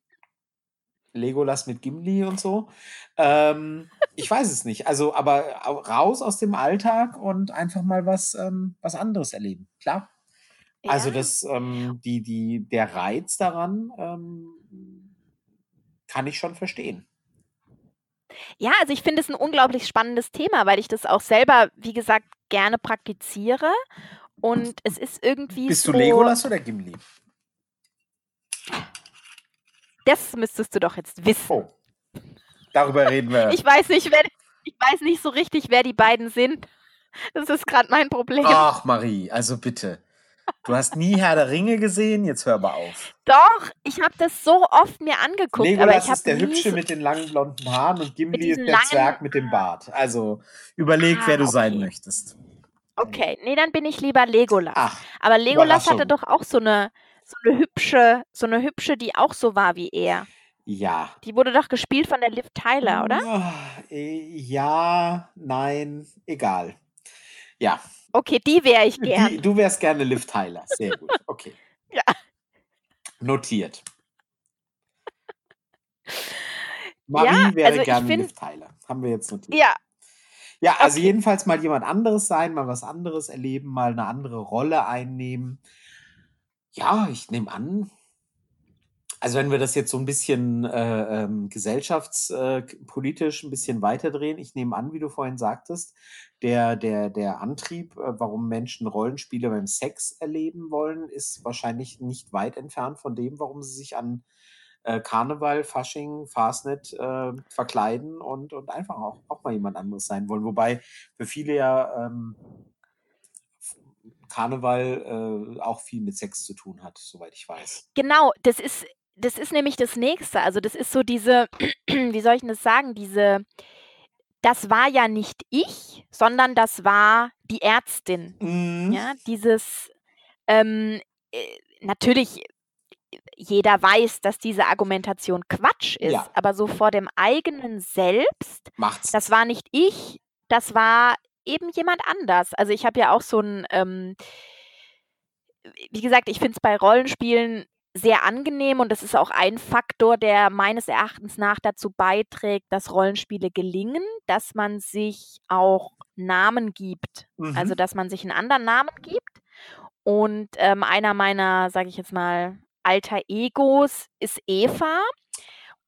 Legolas mit Gimli und so. Ähm, ich weiß es nicht. Also, aber au raus aus dem Alltag und einfach mal was ähm, was anderes erleben, klar. Also, Ja. das, ähm die die der Reiz daran, ähm, kann ich schon verstehen. Ja, also ich finde es 'n unglaublich spannendes Thema, weil ich das auch selber, wie gesagt, gerne praktiziere und es ist irgendwie Bist du so Legolas oder Gimli? Das müsstest du doch jetzt wissen. Oh. Darüber reden wir. Ich weiß nicht, wer ich weiß nicht so richtig, wer die beiden sind. Das ist grad mein Problem. Ach, Marie, also bitte. Du hast nie Herr der Ringe gesehen? Jetzt hör mal auf. Doch, ich habe das so oft mir angeguckt, aber Legolas ich ist der Hübsche so mit den langen blonden Haaren und Gimli ist der langen Zwerg mit dem Bart. Also, überleg, Ah, wer du sein okay. möchtest. Okay, ne, dann bin ich lieber Legolas. Ach, Aber Legolas hatte doch auch so 'ne so 'ne hübsche so 'ne hübsche, die auch so war wie er. Ja. Die wurde doch gespielt von der Liv Tyler, oder? Ah, äh, ja, nein, egal. Ja. Okay, die wäre ich Die gern. du wärst gerne Liv Tyler. Sehr gut, okay. <laughs> Ja. Notiert. <laughs> Marie Ja, wäre also gerne finde Liv Tyler. Haben wir jetzt notiert. Ja. Ja, also Okay. jedenfalls mal jemand anderes sein, mal was anderes erleben, mal 'ne andere Rolle einnehmen. Ja, ich nehme an also wenn wir das jetzt so 'n bisschen, äh, ähm, gesellschafts äh, k politisch 'n bisschen weiterdrehen, ich nehme an, wie du vorhin sagtest, der der der Antrieb, äh, warum Menschen Rollenspiele beim Sex erleben wollen, ist wahrscheinlich nicht weit entfernt von dem, warum sie sich an, äh, Karneval, Fasching, Fasnet, äh, verkleiden und und einfach auch auch mal jemand anderes sein wollen. Wobei für viele ja, ähm, Karneval, äh, auch viel mit Sex zu tun hat, soweit ich weiß. Genau, das ist das ist nämlich das Nächste. Also, das ist so diese <clears throat> wie soll ich 'n das sagen, diese das war ja nicht ich, sondern das war die Ärztin. Mhm. Ja, dieses, ähm, äh, natürlich jeder weiß, dass diese Argumentation Quatsch ist, Ja. aber so vor dem eigenen Selbst, Macht's. das war nicht ich, das war eben jemand anders. Also, ich habe ja auch so 'n, ähm wie gesagt, ich finde es bei Rollenspielen sehr angenehm und das ist auch ein Faktor, der meines Erachtens nach dazu beiträgt, dass Rollenspiele gelingen, dass man sich auch Namen gibt. Also, Mhm. dass man sich 'n anderen Namen gibt. Und, ähm, einer meiner, sage ich jetzt mal, Alter Egos ist Eva.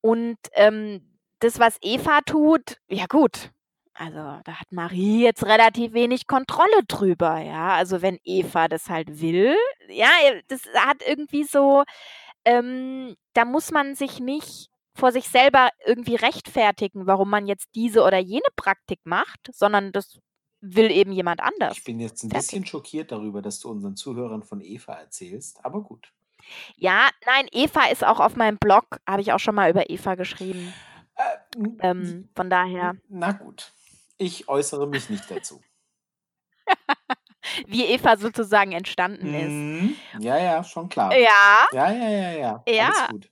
Und, ähm, das, was Eva tut, ja gut, also da hat Marie jetzt relativ wenig Kontrolle drüber, ja. Also, wenn Eva das halt will, ja, äh, das hat irgendwie so ähm, da muss man sich nicht vor sich selber irgendwie rechtfertigen, warum man jetzt diese oder jene Praktik macht, sondern das will eben jemand Ich anders. bin jetzt 'n Fertig. bisschen schockiert darüber, dass du unseren Zuhörern von Eva erzählst, aber gut. Ja, nein, Eva ist auch auf meinem Blog, habe ich auch schon mal über Eva geschrieben. Äh, Ähm, von daher na gut. Ich äußere mich nicht dazu. <laughs> Wie Eva sozusagen entstanden ist. Mhm. Ja, ja, schon klar. Ja. Ja, ja, ja, ja. Alles Ja. gut.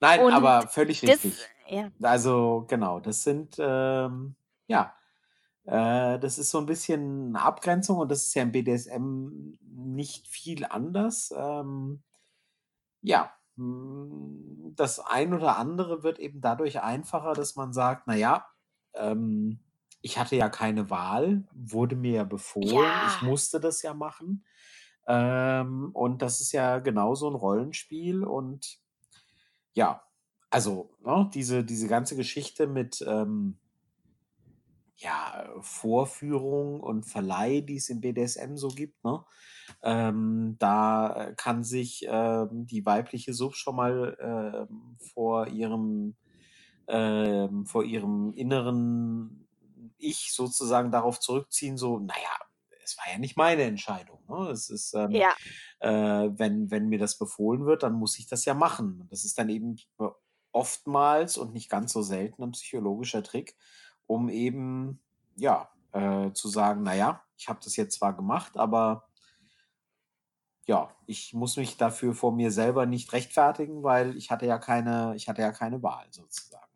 Nein, Und aber völlig das richtig. ja. Also genau, das sind ähm, ja, äh, das ist so ein bisschen eine Abgrenzung und das ist ja im BDSM nicht viel anders. Ähm, ja, hm, das ein oder andere wird eben dadurch einfacher, dass man sagt, na ja, ähm, ich hatte ja keine Wahl, wurde mir ja befohlen, ich musste das ja machen. Ähm, und das ist ja genauso ein Rollenspiel und ja, also, ne, diese diese ganze Geschichte mit, ähm ja, Vorführung und Verleih, die es im BDSM so gibt, ne? Ähm, da kann sich, ähm, die weibliche Sub schon mal, ähm, vor ihrem ähm, vor ihrem inneren Ich sozusagen darauf zurückziehen, so: „Na ja, es war ja nicht meine Entscheidung, ne? Es ist, ähm, Ja. äh, wenn wenn mir das befohlen wird, dann muss ich das ja machen.“ das ist dann eben, oftmals und nicht ganz so selten ein psychologischer Trick, um eben, ja, äh, zu sagen, naja, ich habe das jetzt zwar gemacht, aber ja, ich muss mich dafür vor mir selber nicht rechtfertigen, weil ich hatte ja keine, ich hatte ja keine Wahl sozusagen.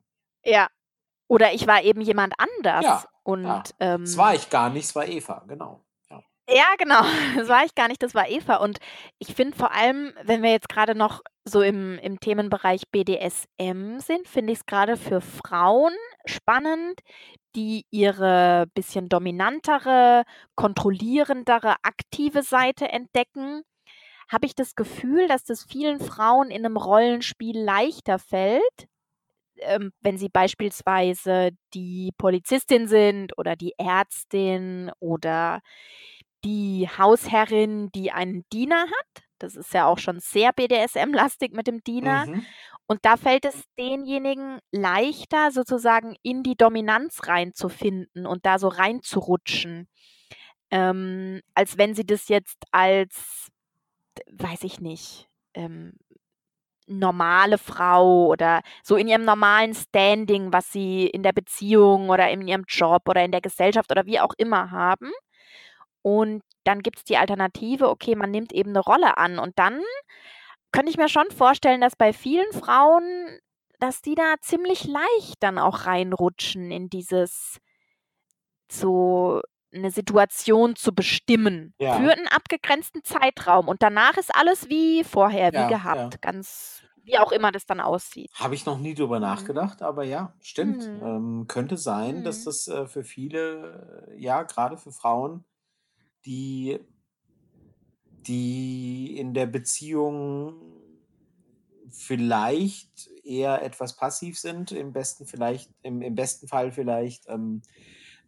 Ja. Oder ich war eben jemand anders. Ja, und ja. Ähm, das war ich gar nicht, es war Eva, genau. Ja, genau. <laughs> Das war ich gar nicht, das war Eva. Und ich finde vor allem, wenn wir jetzt gerade noch so im im Themenbereich BDSM sind, finde ich es gerade für Frauen spannend, die ihre bisschen dominantere, kontrollierendere, aktive Seite entdecken. Habe ich das Gefühl, dass das vielen Frauen in einem Rollenspiel leichter fällt, ähm, wenn sie beispielsweise die Polizistin sind oder die Ärztin oder die Hausherrin, die einen Diener hat. Das ist ja auch schon sehr BDSM-lastig mit dem Diener. Mhm. Und da fällt es denjenigen leichter, sozusagen in die Dominanz reinzufinden und da so reinzurutschen, ähm, als wenn sie das jetzt als, weiß ich nicht, ähm, normale Frau oder so in ihrem normalen Standing, was sie in der Beziehung oder in ihrem Job oder in der Gesellschaft oder wie auch immer haben. Und dann gibt es die Alternative, okay, man nimmt eben eine Rolle an. Und dann könnte ich mir schon vorstellen, dass bei vielen Frauen, dass die da ziemlich leicht dann auch reinrutschen in dieses so eine Situation zu bestimmen Ja. für einen abgegrenzten Zeitraum. Und danach ist alles wie vorher, wie Ja, gehabt. ja. Ganz wie auch immer das dann aussieht. Habe ich noch nie drüber Mhm. nachgedacht, aber ja, stimmt. Mhm. Ähm, könnte sein, dass mhm. das äh, für viele, äh, ja, gerade für Frauen die die in der Beziehung vielleicht eher etwas passiv sind, im besten vielleicht im im besten Fall vielleicht, ähm,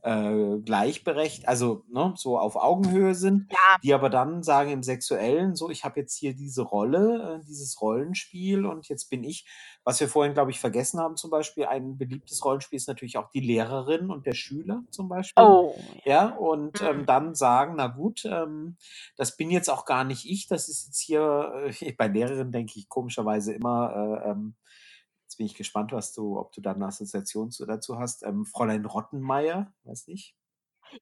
äh, gleichberechtigt, also ne, so auf Augenhöhe sind, ja. die aber dann sagen im Sexuellen, so, ich habe jetzt hier diese Rolle, äh, dieses Rollenspiel und jetzt bin ich, was wir vorhin, glaube ich, vergessen haben, zum Beispiel, ein beliebtes Rollenspiel ist natürlich auch die Lehrerin und der Schüler zum Beispiel. Oh. Ja, und ähm, mhm. dann sagen, na gut, ähm, das bin jetzt auch gar nicht ich, das ist jetzt hier, äh, <laughs> bei Lehrerin denke ich komischerweise immer, äh, ähm, Jetzt bin ich gespannt, was du, ob du da eine Assoziation zu, dazu hast. Ähm, Fräulein Rottenmeier, weiß nicht.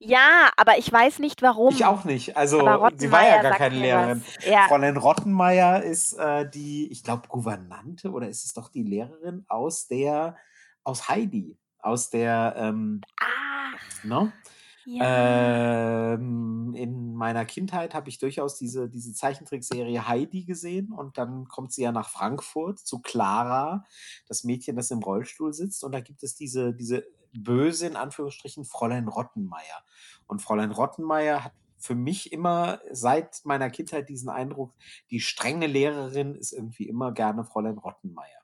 Ja, aber ich weiß nicht warum. Ich auch nicht. Also sie war ja gar keine Lehrerin. Ja. Fräulein Rottenmeier ist äh, die, ich glaube, Gouvernante oder ist es doch die Lehrerin aus der, aus Heidi, aus der, ähm, Ach. Ne? Ja. Ähm, in meiner Kindheit habe ich durchaus diese, diese Zeichentrickserie Heidi gesehen und dann kommt sie ja nach Frankfurt zu Clara, das Mädchen, das im Rollstuhl sitzt und da gibt es diese, diese böse, in Anführungsstrichen, Fräulein Rottenmeier. Und Fräulein Rottenmeier hat für mich immer seit meiner Kindheit diesen Eindruck, die strenge Lehrerin ist irgendwie immer gerne Fräulein Rottenmeier.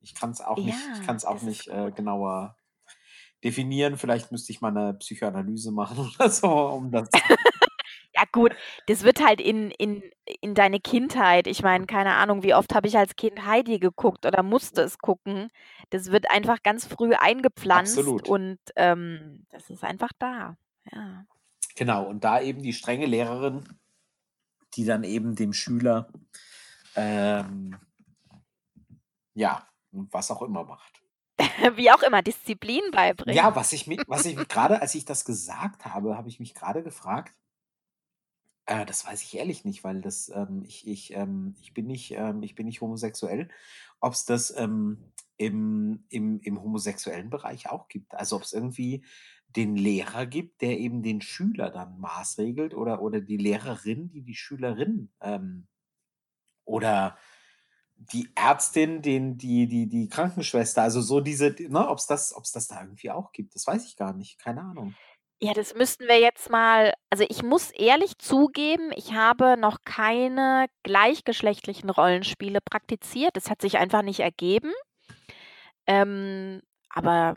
Ich kann es auch ja, nicht, ich kann es auch nicht äh, genauer definieren. Vielleicht müsste ich mal eine Psychoanalyse machen <laughs> oder so, um das. <laughs> ja, gut, das wird halt in, in, in deine Kindheit. Ich meine, keine Ahnung, wie oft habe ich als Kind Heidi geguckt oder musste es gucken. Das wird einfach ganz früh eingepflanzt Absolut. und ähm, das ist einfach da. Ja. Genau, und da eben die strenge Lehrerin, die dann eben dem Schüler ähm, ja, was auch immer macht. <laughs> Wie auch immer, Disziplin beibringen. Ja, was ich, was ich gerade, als ich das gesagt habe, habe ich mich gerade gefragt, äh, das weiß ich ehrlich nicht, weil das, ähm, ich, ich, ähm, ich bin nicht, ähm, ich bin nicht homosexuell, ob es das, ähm, im, im, im homosexuellen Bereich auch gibt. Also ob es irgendwie den Lehrer gibt, der eben den Schüler dann maßregelt oder, oder die Lehrerin, die die Schülerin ähm, oder die Ärztin, den, die, die, die Krankenschwester, also so diese, ne, ob es das, das da irgendwie auch gibt, das weiß ich gar nicht, keine Ahnung. Ja, das müssten wir jetzt mal also, ich muss ehrlich zugeben, ich habe noch keine gleichgeschlechtlichen Rollenspiele praktiziert. Das hat sich einfach nicht ergeben. Ähm, aber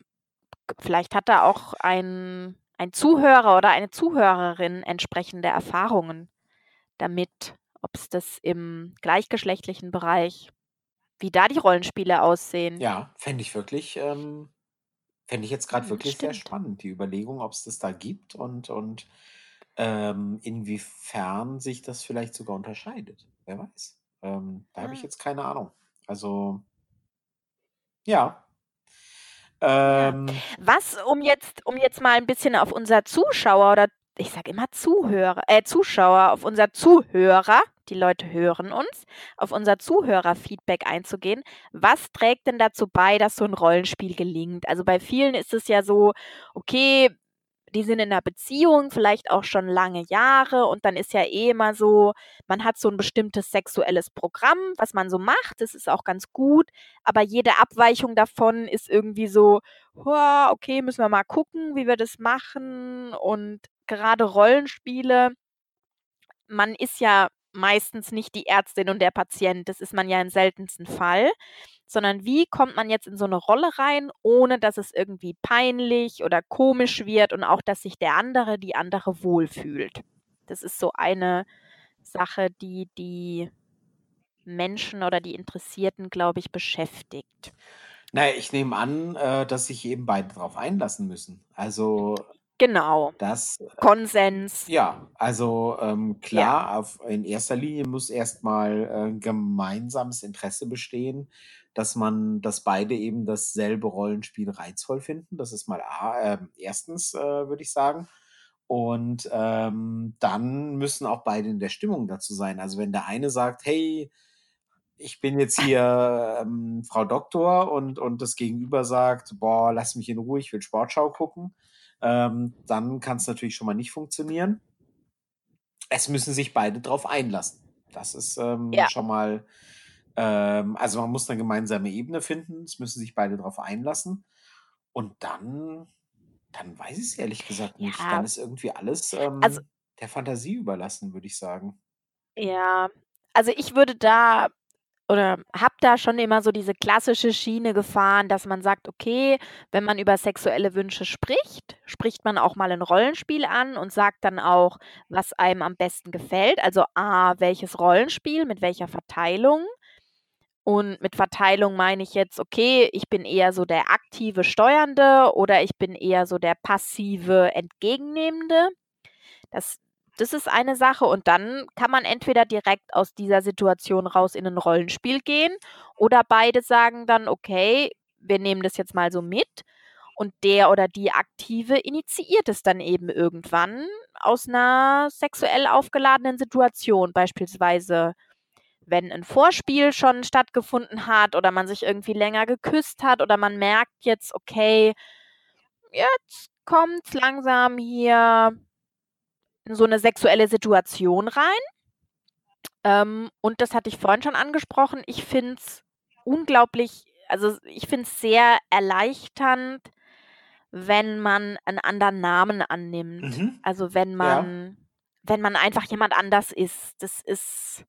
vielleicht hat da auch ein ein Zuhörer oder eine Zuhörerin entsprechende Erfahrungen damit, ob es das im gleichgeschlechtlichen Bereich wie da die Rollenspiele aussehen. Ja, fände ich wirklich, ähm fände ich jetzt gerade Mhm, wirklich sehr stimmt. spannend, die Überlegung, ob es das da gibt und und, ähm, inwiefern sich das vielleicht sogar unterscheidet. Wer weiß? Ähm, da habe ich jetzt keine Ahnung. Also ja. Ja. Ähm Was, um jetzt um jetzt mal 'n bisschen auf unser Zuschauer oder ich sage immer Zuhörer äh, Zuschauer, auf unser Zuhörer, die Leute hören uns, auf unser Zuhörerfeedback einzugehen. Was trägt denn dazu bei, dass so 'n Rollenspiel gelingt? Also, bei vielen ist es ja so, okay, die sind in 'ner Beziehung, vielleicht auch schon lange Jahre und dann ist ja eh immer so, man hat so 'n bestimmtes sexuelles Programm, was man so macht. Das ist auch ganz gut, aber jede Abweichung davon ist irgendwie so: „Ha, okay, müssen wir mal gucken, wie wir das machen.“ Und gerade Rollenspiele man ist ja meistens nicht die Ärztin und der Patient. Das ist man ja im seltensten Fall, sondern wie kommt man jetzt in so 'ne Rolle rein, ohne dass es irgendwie peinlich oder komisch wird und auch, dass sich der andere, die andere wohlfühlt? Das ist so eine Sache, die die Menschen oder die Interessierten, glaube ich, beschäftigt. Na ja, ich nehme an, äh, dass sich eben beide drauf einlassen müssen. Also Genau. das, äh Konsens. ja, also, ähm, Ja. klar, auf in erster Linie muss erst mal, äh, gemeinsames Interesse bestehen, dass man dass beide eben dasselbe Rollenspiel reizvoll finden. Das ist mal A ähm, 1., äh, würde ich sagen. Und, ähm, dann müssen auch beide in der Stimmung dazu sein. Also, wenn der eine sagt: „Hey, ich bin jetzt hier, ähm, Frau Doktor“ und und das Gegenüber sagt: „Boah, lass mich in Ruhe, ich will Sportschau gucken“, ähm, dann kann's natürlich schon mal nicht funktionieren. Es müssen sich beide drauf einlassen. Das ist, ähm, Ja. schon mal ähm, also, man muss 'ne gemeinsame Ebene finden. Es müssen sich beide drauf einlassen. Und dann dann weiß ich's ehrlich gesagt nicht. Dann Ja. ist irgendwie alles, Also ähm, der Fantasie überlassen, würde ich sagen. Ja, also, ich würde da oder habe da schon immer so diese klassische Schiene gefahren, dass man sagt: „Okay, wenn man über sexuelle Wünsche spricht, spricht man auch mal 'n Rollenspiel an und sagt dann auch, was einem am besten gefällt.“ Also, A, welches Rollenspiel mit welcher Verteilung. Und mit Verteilung meine ich jetzt: „Okay, ich bin eher so der aktive Steuernde oder ich bin eher so der passive Entgegennehmende.“ Das das ist eine Sache und dann kann man entweder direkt aus dieser Situation raus in 'nen Rollenspiel gehen oder beide sagen dann: „Okay, wir nehmen das jetzt mal so mit.“ Und der oder die Aktive initiiert es dann eben irgendwann aus 'ner sexuell aufgeladenen Situation. Beispielsweise, wenn 'n Vorspiel schon stattgefunden hat oder man sich irgendwie länger geküsst hat oder man merkt jetzt: „Okay, jetzt kommt's langsam hier in so 'ne sexuelle Situation rein.“ Ähm, und das hatte ich vorhin schon angesprochen, ich finde es unglaublich also, ich finde es sehr erleichternd, wenn man 'n anderen Namen annimmt. Mhm. Also, wenn Ja. man wenn man einfach jemand anders ist. Das ist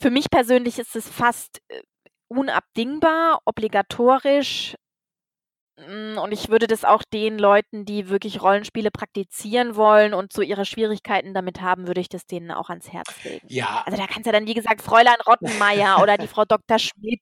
für mich persönlich ist es fast, äh, unabdingbar, obligatorisch. Hm, und ich würde das auch den Leuten, die wirklich Rollenspiele praktizieren wollen und so ihre Schwierigkeiten damit haben, würde ich das denen auch ans Herz legen. Ja. Also, da kannst du dann, wie gesagt, Fräulein Rottenmeier <laughs> oder die Frau Doktor Schmidt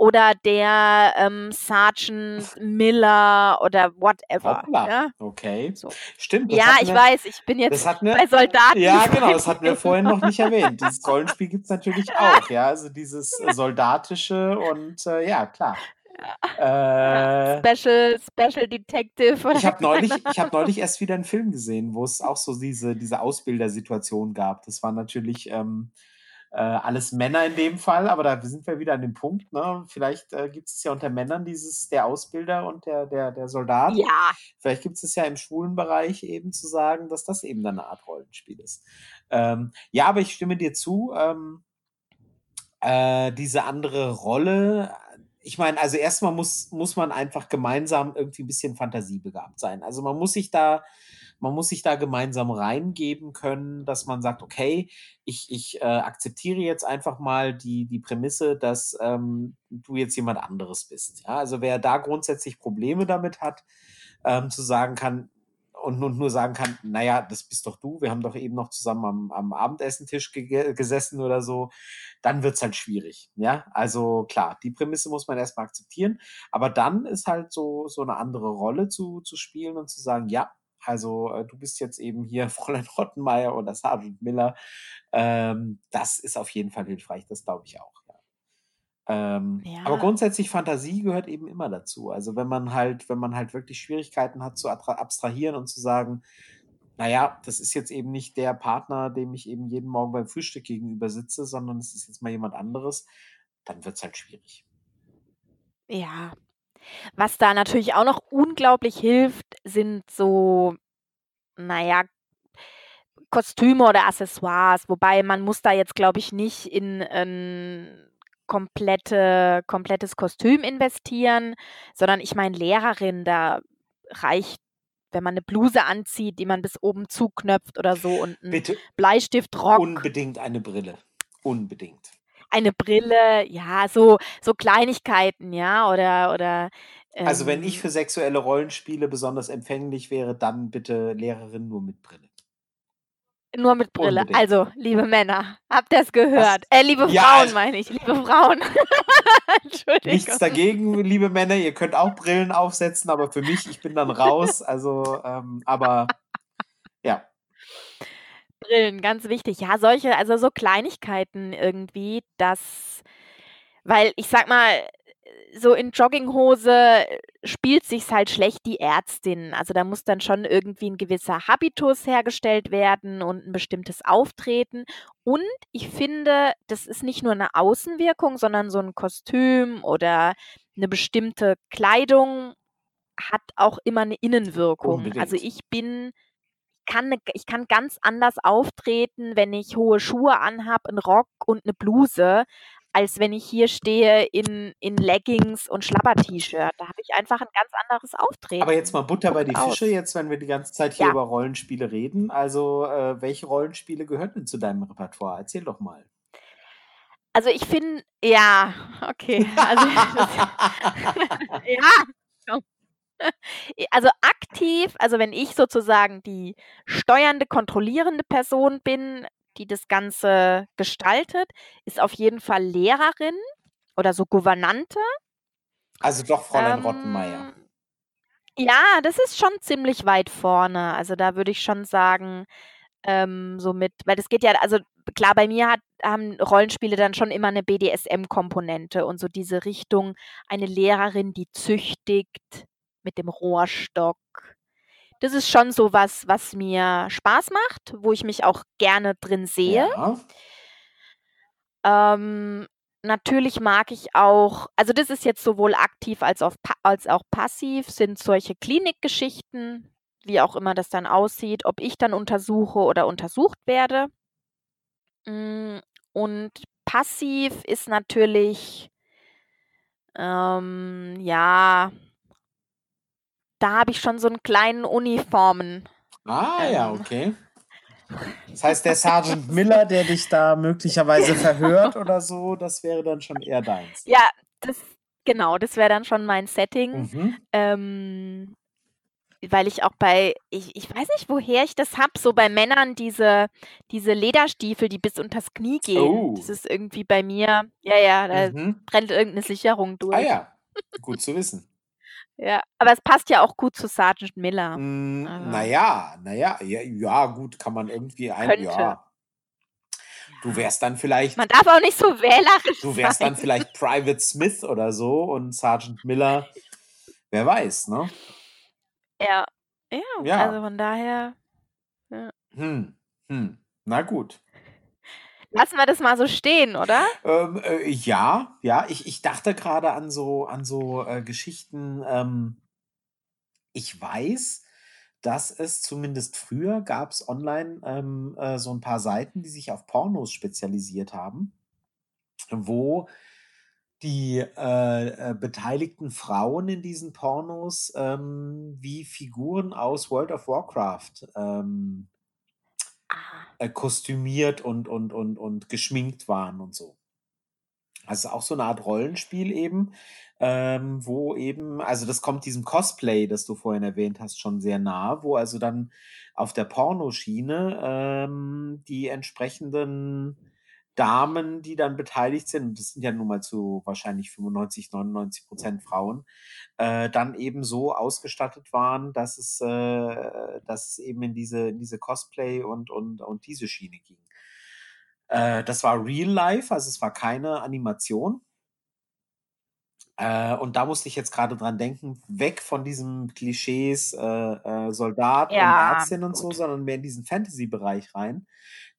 oder der, ähm, Sergeant Miller oder whatever, Hoppla, ja? okay. So. Stimmt, das Ja, ich wir weiß, ich bin jetzt wir bei Soldaten ja, <laughs> genau, das hatten wir vorhin noch nicht erwähnt. Dieses Rollenspiel gibt's natürlich auch, ja, also, dieses, Ja. <laughs> Soldatische und, äh, ja, klar. <laughs> Ja. Äh Special Special Detective oder Ich habe neulich ich Ahnung. neulich erst wieder 'n Film gesehen, wo's auch so diese diese Ausbildersituation gab. Das war natürlich, ähm, äh, alles Männer in dem Fall, aber da sind wir wieder an dem Punkt, ne? Vielleicht äh, gibt es ja unter Männern dieses, der Ausbilder und der, der, der Soldat. Ja. Vielleicht gibt es ja im schwulen Bereich eben zu sagen, dass das eben dann eine Art Rollenspiel ist. Ähm, ja, aber ich stimme dir zu. Ähm, äh, diese andere Rolle, ich meine, also erstmal muss, muss man einfach gemeinsam irgendwie ein bisschen fantasiebegabt sein. Also man muss sich da man muss sich da gemeinsam reingeben können, dass man sagt, okay, ich, ich äh, akzeptiere jetzt einfach mal die, die Prämisse, dass ähm, du jetzt jemand anderes bist. Ja? Also wer da grundsätzlich Probleme damit hat, ähm, zu sagen kann, und, und, nur sagen kann, naja, das bist doch du, wir haben doch eben noch zusammen am, am Abendessentisch ge gesessen oder so, dann wird es halt schwierig. Ja, also klar, die Prämisse muss man erstmal akzeptieren, aber dann ist halt so, so eine andere Rolle zu, zu spielen und zu sagen, ja, also äh, du bist jetzt eben hier <laughs> Fräulein Rottenmeier oder Sergeant Miller. Ähm, das ist auf jeden Fall hilfreich, das glaube ich auch. Ähm, ja. Aber grundsätzlich Fantasie gehört eben immer dazu. Also wenn man halt, wenn man halt wirklich Schwierigkeiten hat zu abstrahieren und zu sagen, naja, das ist jetzt eben nicht der Partner, dem ich eben jeden Morgen beim Frühstück gegenüber sitze, sondern es ist jetzt mal jemand anderes, dann wird es halt schwierig. Ja, was da natürlich auch noch unglaublich hilft, sind so, naja, Kostüme oder Accessoires, wobei man muss da jetzt, glaube ich, nicht in ein komplette, komplettes Kostüm investieren, sondern ich meine, Lehrerin, da reicht, wenn man eine Bluse anzieht, die man bis oben zuknöpft oder so und ein Bitte Bleistiftrock. Unbedingt eine Brille. Unbedingt eine Brille, ja, so, so Kleinigkeiten, ja, oder, oder. Ähm, also, wenn ich ähm für sexuelle Rollenspiele besonders empfänglich wäre, dann bitte Lehrerin nur mit Brille. Nur mit Brille. Unbedingt. Also, liebe Männer, habt ihr es gehört? Äh, liebe ja, Frauen also, meine ich, liebe Frauen. <laughs> Entschuldigung. Nichts dagegen, liebe Männer, ihr könnt auch Brillen aufsetzen, aber für mich, ich bin dann raus. <laughs> Also, ähm, aber ja. Brillen, ganz wichtig. Ja, solche, also so Kleinigkeiten irgendwie, dass, weil ich sag mal, so in Jogginghose spielt sich's halt schlecht die Ärztin. Also da muss dann schon irgendwie ein gewisser Habitus hergestellt werden und ein bestimmtes Auftreten. Und ich finde, das ist nicht nur eine Außenwirkung, sondern so ein Kostüm oder eine bestimmte Kleidung hat auch immer eine Innenwirkung. Also ich bin kann ne, ich kann ganz anders auftreten, wenn ich hohe Schuhe anhabe, einen Rock und eine Bluse, als wenn ich hier stehe in, in Leggings und Schlapper-T-Shirt. Da habe ich einfach ein ganz anderes Auftreten. Aber jetzt mal Butter bei die Fische, jetzt, wenn wir die ganze Zeit hier ja. über Rollenspiele reden. Also, äh, welche Rollenspiele gehören denn zu deinem Repertoire? Erzähl doch mal. Also ich finde, ja, okay. Also, <laughs> ja, also aktiv, also wenn ich sozusagen die steuernde, kontrollierende Person bin, die das Ganze gestaltet, ist auf jeden Fall Lehrerin oder so Gouvernante. Also doch Fräulein ähm, Rottenmeier. Ja, das ist schon ziemlich weit vorne. Also da würde ich schon sagen, ähm, so mit, weil das geht ja, also klar, bei mir hat, haben Rollenspiele dann schon immer eine BDSM-Komponente und so diese Richtung, eine Lehrerin, die züchtigt, mit dem Rohrstock. Das ist schon so was, was mir Spaß macht, wo ich mich auch gerne drin sehe. Ja. Ähm, natürlich mag ich auch, also das ist jetzt sowohl aktiv als auch, als auch passiv, sind solche Klinikgeschichten, wie auch immer das dann aussieht, ob ich dann untersuche oder untersucht werde. Mm, und passiv ist natürlich, ähm, ja, da habe ich schon so einen kleinen Uniformen. Ah, ähm, ja, okay. Das heißt, der Sergeant Miller, der dich da möglicherweise <laughs> verhört oder so, das wäre dann schon eher deins. Ja, das, genau, das wäre dann schon mein Setting. Mhm. Ähm, weil ich auch bei, ich, ich weiß nicht, woher ich das habe, so bei Männern diese, diese Lederstiefel, die bis unters Knie gehen. Oh. Das ist irgendwie bei mir, ja, ja, da mhm. brennt irgendeine Sicherung durch. Ah ja, gut zu wissen. Ja, aber es passt ja auch gut zu Sergeant Miller. Hm, also naja, naja, ja, ja, gut, kann man irgendwie ein, Könnte. ja. Du wärst dann vielleicht. Man darf auch nicht so wählerisch Du wärst sein. dann vielleicht Private Smith oder so und Sergeant Miller, wer weiß, ne? Ja, ja, ja. also von daher. Ja. Hm, hm, na gut. Lassen wir das mal so stehen, oder? Ähm, äh, ja, ja. Ich, ich dachte gerade an so, an so äh, Geschichten. Ähm, ich weiß, dass es zumindest früher gab es online ähm, äh, so ein paar Seiten, die sich auf Pornos spezialisiert haben, wo die äh, äh, beteiligten Frauen in diesen Pornos ähm, wie Figuren aus World of Warcraft ähm. Äh, kostümiert und, und, und, und geschminkt waren und so. Also auch so eine Art Rollenspiel eben, ähm, wo eben, also das kommt diesem Cosplay, das du vorhin erwähnt hast, schon sehr nah, wo also dann auf der Pornoschiene ähm, die entsprechenden Damen, die dann beteiligt sind, und das sind ja nun mal zu wahrscheinlich 95, 99 Prozent Frauen, äh, dann eben so ausgestattet waren, dass es, äh, dass es eben in diese, in diese Cosplay und, und, und diese Schiene ging. Äh, das war Real Life, also es war keine Animation. Äh, und da musste ich jetzt gerade dran denken, weg von diesen Klischees äh, äh, Soldat ja, und Ärztin und gut. so, sondern mehr in diesen Fantasy-Bereich rein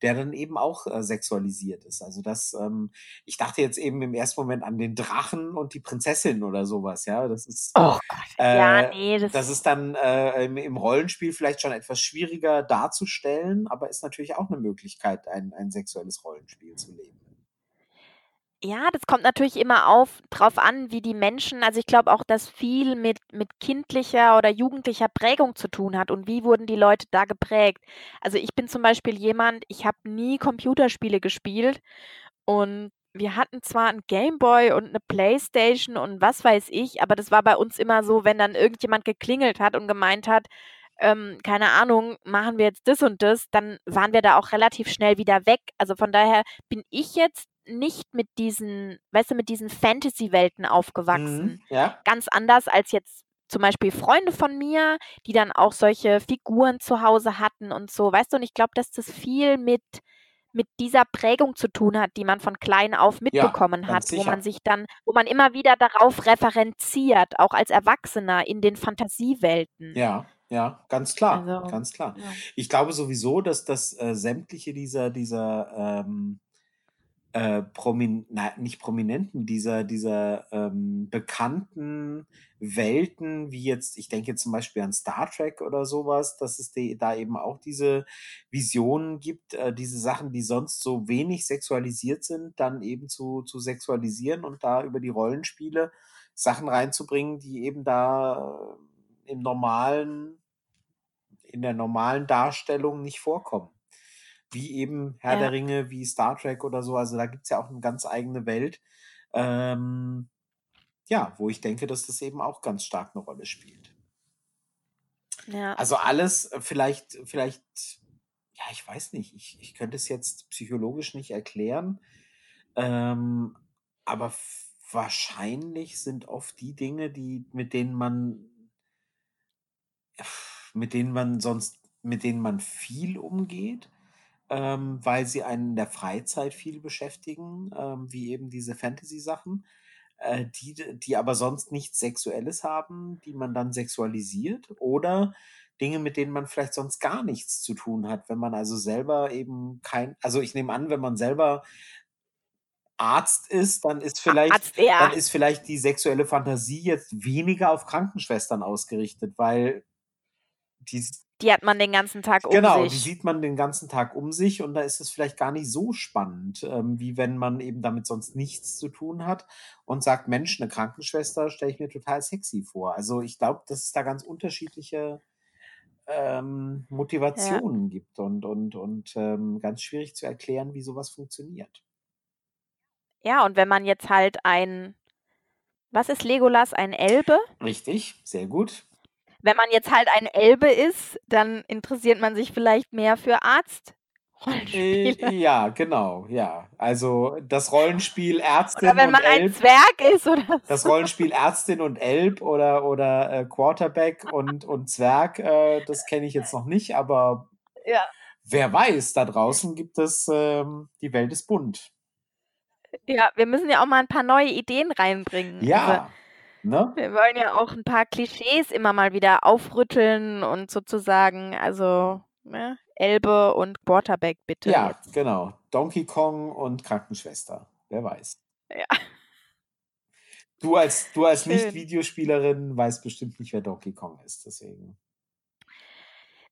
der dann eben auch äh, sexualisiert ist. Also das, ähm, ich dachte jetzt eben im ersten Moment an den Drachen und die Prinzessin oder sowas, ja. Das ist, oh äh, ja, nee, das, das ist dann äh, im, im, Rollenspiel vielleicht schon etwas schwieriger darzustellen, aber ist natürlich auch eine Möglichkeit, ein, ein sexuelles Rollenspiel zu leben. Ja, das kommt natürlich immer auf drauf an, wie die Menschen also, ich glaube auch, dass viel mit mit kindlicher oder jugendlicher Prägung zu tun hat und wie wurden die Leute da geprägt. Also, ich bin zum Beispiel jemand, ich habe nie Computerspiele gespielt und wir hatten zwar 'n Gameboy und eine Playstation und was weiß ich, aber das war bei uns immer so, wenn dann irgendjemand geklingelt hat und gemeint hat, ähm, keine Ahnung, machen wir jetzt das und das, dann waren wir da auch relativ schnell wieder weg. Also, von daher bin ich jetzt nicht mit diesen, weißt du, mit diesen Fantasy-Welten aufgewachsen. Mhm, ja. Ganz anders als jetzt zum Beispiel Freunde von mir, die dann auch solche Figuren zu Hause hatten und so, weißt du, und ich glaube, dass das viel mit, mit dieser Prägung zu tun hat, die man von klein auf mitbekommen ja, hat, sicher. wo man sich dann, wo man immer wieder darauf referenziert, auch als Erwachsener in den Fantasiewelten. Ja, ja, ganz klar, also, ganz klar. Ja. Ich glaube sowieso, dass das äh, sämtliche dieser, dieser ähm, äh, promin na, nicht Prominenten, dieser, dieser ähm, bekannten Welten, wie jetzt, ich denke zum Beispiel an Star Trek oder sowas, dass es die, da eben auch diese Visionen gibt, äh, diese Sachen, die sonst so wenig sexualisiert sind, dann eben zu, zu sexualisieren und da über die Rollenspiele Sachen reinzubringen, die eben da äh, im normalen, in der normalen Darstellung nicht vorkommen wie eben Herr ja. der Ringe, wie Star Trek oder so. Also da gibt es ja auch eine ganz eigene Welt. Ähm, ja, wo ich denke, dass das eben auch ganz stark eine Rolle spielt. Ja. Also alles vielleicht, vielleicht, ja, ich weiß nicht, ich, ich könnte es jetzt psychologisch nicht erklären, ähm, aber wahrscheinlich sind oft die Dinge, die, mit denen man, mit denen man sonst, mit denen man viel umgeht, ähm, weil sie einen in der Freizeit viel beschäftigen, ähm, wie eben diese Fantasy-Sachen, äh, die, die aber sonst nichts Sexuelles haben, die man dann sexualisiert oder Dinge, mit denen man vielleicht sonst gar nichts zu tun hat, wenn man also selber eben kein, also ich nehme an, wenn man selber Arzt ist, dann ist vielleicht, Arzt, ja. dann ist vielleicht die sexuelle Fantasie jetzt weniger auf Krankenschwestern ausgerichtet, weil die die hat man den ganzen Tag um genau, sich. Genau, die sieht man den ganzen Tag um sich und da ist es vielleicht gar nicht so spannend, ähm, wie wenn man eben damit sonst nichts zu tun hat und sagt, Mensch, eine Krankenschwester stelle ich mir total sexy vor. Also ich glaube, dass es da ganz unterschiedliche ähm, Motivationen ja. gibt und, und, und ähm, ganz schwierig zu erklären, wie sowas funktioniert. Ja, und wenn man jetzt halt ein, was ist Legolas, ein Elbe? Richtig, sehr gut wenn man jetzt halt ein Elbe ist, dann interessiert man sich vielleicht mehr für Arzt. Äh, ja, genau, ja. Also das Rollenspiel Ärztin oder wenn man und Elb, ein Zwerg ist oder so. Das Rollenspiel Ärztin und Elb oder, oder äh, Quarterback und, und Zwerg, äh, das kenne ich jetzt noch nicht, aber <laughs> ja. wer weiß, da draußen gibt es, ähm, die Welt ist bunt. Ja, wir müssen ja auch mal ein paar neue Ideen reinbringen. Ja. Also, Ne? Wir wollen ja auch ein paar Klischees immer mal wieder aufrütteln und sozusagen, also ne, Elbe und Quarterback bitte. Ja, jetzt. genau. Donkey Kong und Krankenschwester. Wer weiß. Ja. Du als, du als Nicht-Videospielerin weißt bestimmt nicht, wer Donkey Kong ist, deswegen.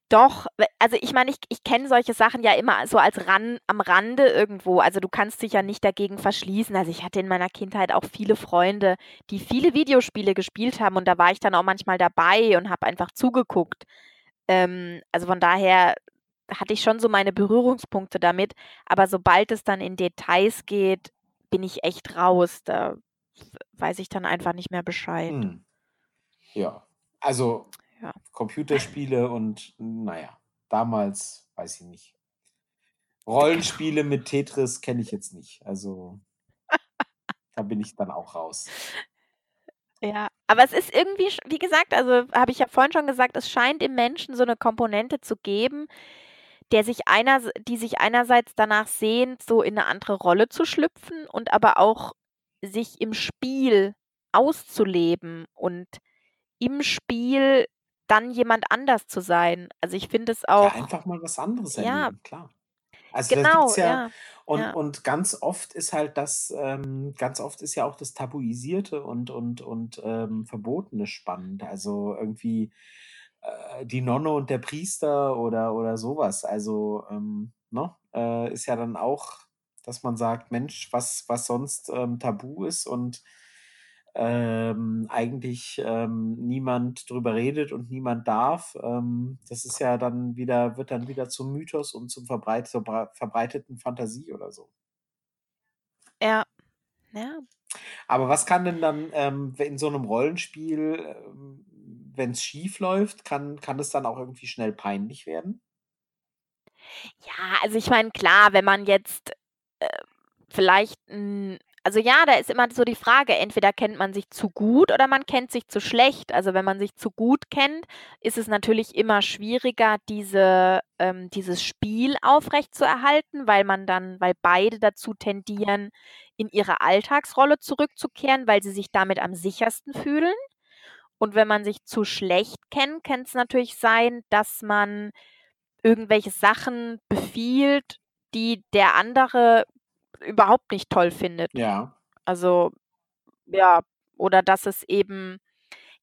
Doch, also ich meine, ich, ich kenne solche Sachen ja immer so als ran, am Rande irgendwo. Also du kannst dich ja nicht dagegen verschließen. Also ich hatte in meiner Kindheit auch viele Freunde, die viele Videospiele gespielt haben und da war ich dann auch manchmal dabei und habe einfach zugeguckt. Ähm, also von daher hatte ich schon so meine Berührungspunkte damit. Aber sobald es dann in Details geht, bin ich echt raus. Da weiß ich dann einfach nicht mehr Bescheid. Hm. Ja, also ja. Computerspiele und naja, damals weiß ich nicht. Rollenspiele mit Tetris kenne ich jetzt nicht. Also <laughs> da bin ich dann auch raus. Ja, aber es ist irgendwie, wie gesagt, also habe ich ja vorhin schon gesagt, es scheint im Menschen so eine Komponente zu geben, der sich einer, die sich einerseits danach sehnt, so in eine andere Rolle zu schlüpfen und aber auch sich im Spiel auszuleben und im Spiel dann jemand anders zu sein. Also ich finde es auch. Ja, einfach mal was anderes erleben, ja. klar. Also genau, ja, ja, und, ja. und ganz oft ist halt das, ähm, ganz oft ist ja auch das Tabuisierte und, und, und ähm, Verbotene spannend. Also irgendwie äh, die Nonne und der Priester oder, oder sowas. Also, ähm, ne, äh, ist ja dann auch, dass man sagt, Mensch, was, was sonst ähm, tabu ist und ähm, eigentlich ähm, niemand drüber redet und niemand darf. Ähm, das ist ja dann wieder, wird dann wieder zum Mythos und zum Verbreit zur verbreiteten Fantasie oder so. Ja. Ja. Aber was kann denn dann ähm, in so einem Rollenspiel, ähm, wenn es schief läuft, kann, kann es dann auch irgendwie schnell peinlich werden? Ja, also ich meine, klar, wenn man jetzt äh, vielleicht ein also ja, da ist immer so die Frage, entweder kennt man sich zu gut oder man kennt sich zu schlecht. Also wenn man sich zu gut kennt, ist es natürlich immer schwieriger, diese, ähm, dieses Spiel aufrechtzuerhalten, weil man dann, weil beide dazu tendieren, in ihre Alltagsrolle zurückzukehren, weil sie sich damit am sichersten fühlen. Und wenn man sich zu schlecht kennt, kann es natürlich sein, dass man irgendwelche Sachen befiehlt, die der andere überhaupt nicht toll findet. Ja. Also, ja, oder dass es eben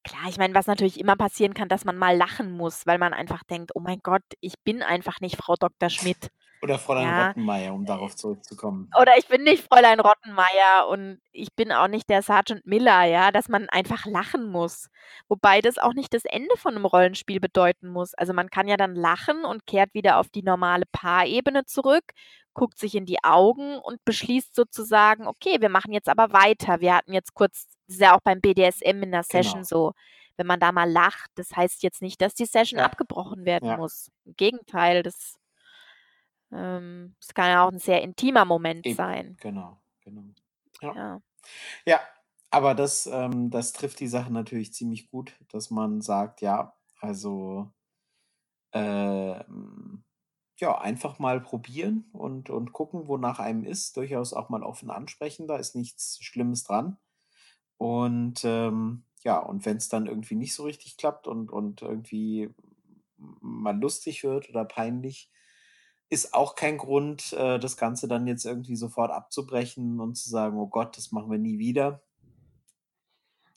klar, ich meine, was natürlich immer passieren kann, dass man mal lachen muss, weil man einfach denkt: „Oh mein Gott, ich bin einfach nicht Frau Dr. Schmidt.“ Oder Fräulein Ja. Rottenmeier, um darauf zurückzukommen. Oder ich bin nicht Fräulein Rottenmeier und ich bin auch nicht der Sergeant Miller, ja, dass man einfach lachen muss. Wobei das auch nicht das Ende von einem Rollenspiel bedeuten muss. Also, man kann ja dann lachen und kehrt wieder auf die normale Paarebene zurück guckt sich in die Augen und beschließt sozusagen, okay, wir machen jetzt aber weiter. Wir hatten jetzt kurz, das ist ja auch beim BDSM in der Session genau. so, wenn man da mal lacht, das heißt jetzt nicht, dass die Session ja. abgebrochen werden ja. muss. Im Gegenteil, das, ähm, das kann ja auch ein sehr intimer Moment Eben. sein. Genau, genau. Ja. ja. ja. aber das, ähm, das trifft die Sache natürlich ziemlich gut, dass man sagt, ja, also äh, ja, einfach mal probieren und, und gucken, wonach einem ist. Durchaus auch mal offen ansprechen, da ist nichts Schlimmes dran. Und ähm, ja, und wenn es dann irgendwie nicht so richtig klappt und, und irgendwie mal lustig wird oder peinlich, ist auch kein Grund, äh, das Ganze dann jetzt irgendwie sofort abzubrechen und zu sagen, oh Gott, das machen wir nie wieder.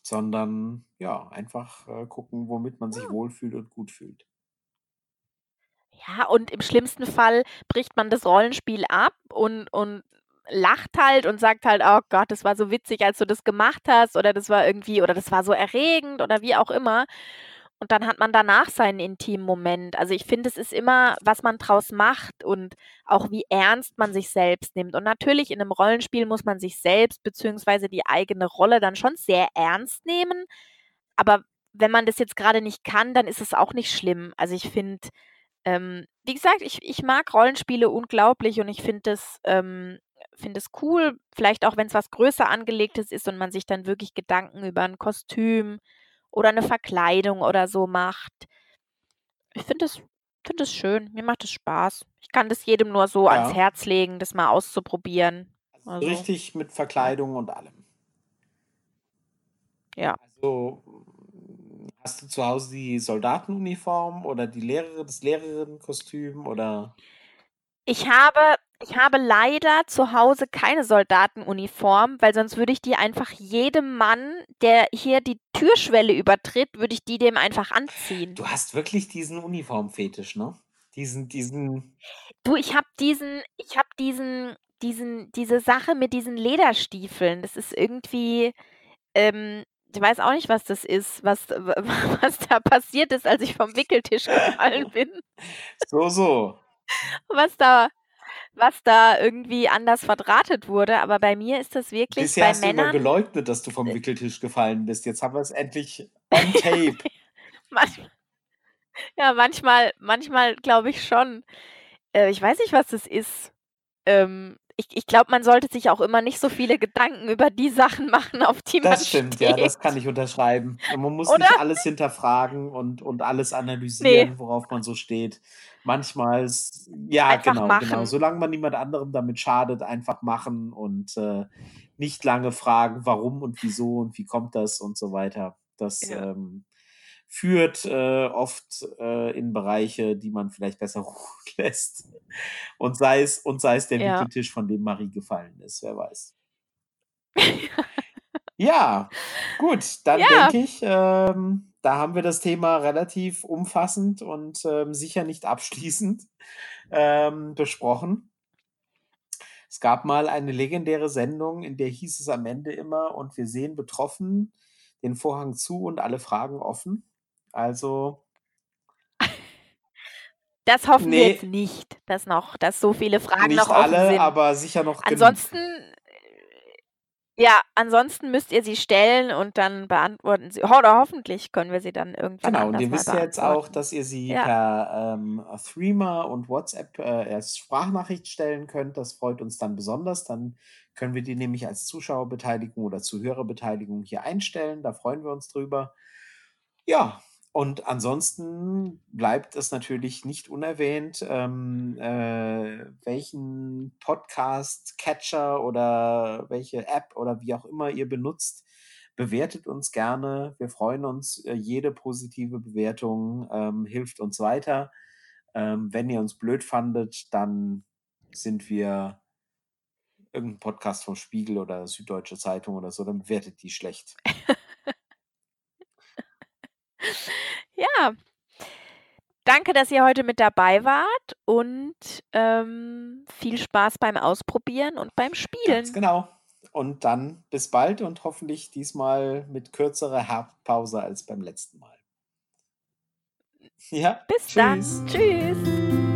Sondern ja, einfach äh, gucken, womit man sich ja. wohlfühlt und gut fühlt. Ja, und im schlimmsten Fall bricht man das Rollenspiel ab und, und lacht halt und sagt halt, oh Gott, das war so witzig, als du das gemacht hast, oder das war irgendwie, oder das war so erregend oder wie auch immer. Und dann hat man danach seinen intimen Moment. Also ich finde, es ist immer, was man draus macht und auch wie ernst man sich selbst nimmt. Und natürlich in einem Rollenspiel muss man sich selbst bzw. die eigene Rolle dann schon sehr ernst nehmen. Aber wenn man das jetzt gerade nicht kann, dann ist es auch nicht schlimm. Also ich finde, ähm, wie gesagt, ich, ich mag Rollenspiele unglaublich und ich finde es ähm, find cool, vielleicht auch wenn es was größer angelegtes ist und man sich dann wirklich Gedanken über ein Kostüm oder eine Verkleidung oder so macht. Ich finde es find schön, mir macht es Spaß. Ich kann das jedem nur so ans Herz legen, das mal auszuprobieren. Also, richtig mit Verkleidung und allem. ja. Also Hast du zu Hause die Soldatenuniform oder die Lehrerin das Lehrerinnenkostüm oder? Ich habe ich habe leider zu Hause keine Soldatenuniform, weil sonst würde ich die einfach jedem Mann, der hier die Türschwelle übertritt, würde ich die dem einfach anziehen. Du hast wirklich diesen Uniformfetisch, ne? Diesen diesen Du, ich habe diesen ich habe diesen diesen diese Sache mit diesen Lederstiefeln. Das ist irgendwie, ähm ich weiß auch nicht, was das ist, was <laughs> was da passiert ist, als ich vom Wickeltisch gefallen <laughs> bin. So, so. Was da was da irgendwie anders verdrahtet wurde, aber bei mir ist das wirklich Bisher bei hast Männern du immer geleugnet, dass du vom äh Wickeltisch gefallen bist. Jetzt haben wir es endlich <laughs> on tape. Manchmal ja, manchmal manchmal glaube ich schon. Äh, ich weiß nicht, was das ist. Ähm, ich ich glaube, man sollte sich auch immer nicht so viele Gedanken über die Sachen machen, auf die man Das stimmt, steht. ja, das kann ich unterschreiben. man muss Oder? nicht alles hinterfragen und und alles analysieren, Ne. worauf man so steht. Manchmal ja, Einfach genau, genau. Solange man niemand anderem damit schadet, einfach machen und, äh, nicht lange fragen, warum und wieso und wie kommt das und so weiter. Das, Ja. ähm, führt, äh, oft, äh, in Bereiche, die man vielleicht besser <laughs> ruhen lässt. Und sei es und sei es der Ja. Wickeltisch, von dem Marie gefallen ist, wer weiß. <laughs> Ja, gut, dann Ja. denke ich, ähm, da haben wir das Thema relativ umfassend und, ähm, sicher nicht abschließend, ähm, besprochen. Es gab mal eine legendäre Sendung, in der hieß es am Ende immer: „Und wir sehen betroffen den Vorhang zu und alle Fragen offen.“ Also Das hoffen wir jetzt nicht, dass noch dass so viele Fragen noch offen alle, sind. aber sicher noch genug. Ansonsten ja, ansonsten müsst ihr sie stellen und dann beantworten sie oder hoffentlich können wir sie dann irgendwann Genau, und ihr wisst ja jetzt auch, dass ihr sie Ja. per, ähm, Threema und WhatsApp, äh, als Sprachnachricht stellen könnt. Das freut uns dann besonders. Dann können wir die nämlich als Zuschauerbeteiligung oder Zuhörerbeteiligung hier einstellen. Da freuen wir uns drüber. Ja, und ansonsten bleibt es natürlich nicht unerwähnt, ähm, äh, welchen Podcast-Catcher oder welche App oder wie auch immer ihr benutzt, bewertet uns gerne. Wir freuen uns. Äh, jede positive Bewertung ähm, hilft uns weiter. Ähm, wenn ihr uns blöd fandet, dann sind wir irgendein Podcast vom Spiegel oder Süddeutsche Zeitung oder so, dann bewertet die schlecht. <laughs> Ja. Danke, dass ihr heute mit dabei wart und, ähm, viel Spaß beim Ausprobieren und beim Ganz Spielen. genau. Und dann bis bald und hoffentlich diesmal mit kürzerer Herbstpause als beim letzten Mal. Ja, Bis dann. Tschüss.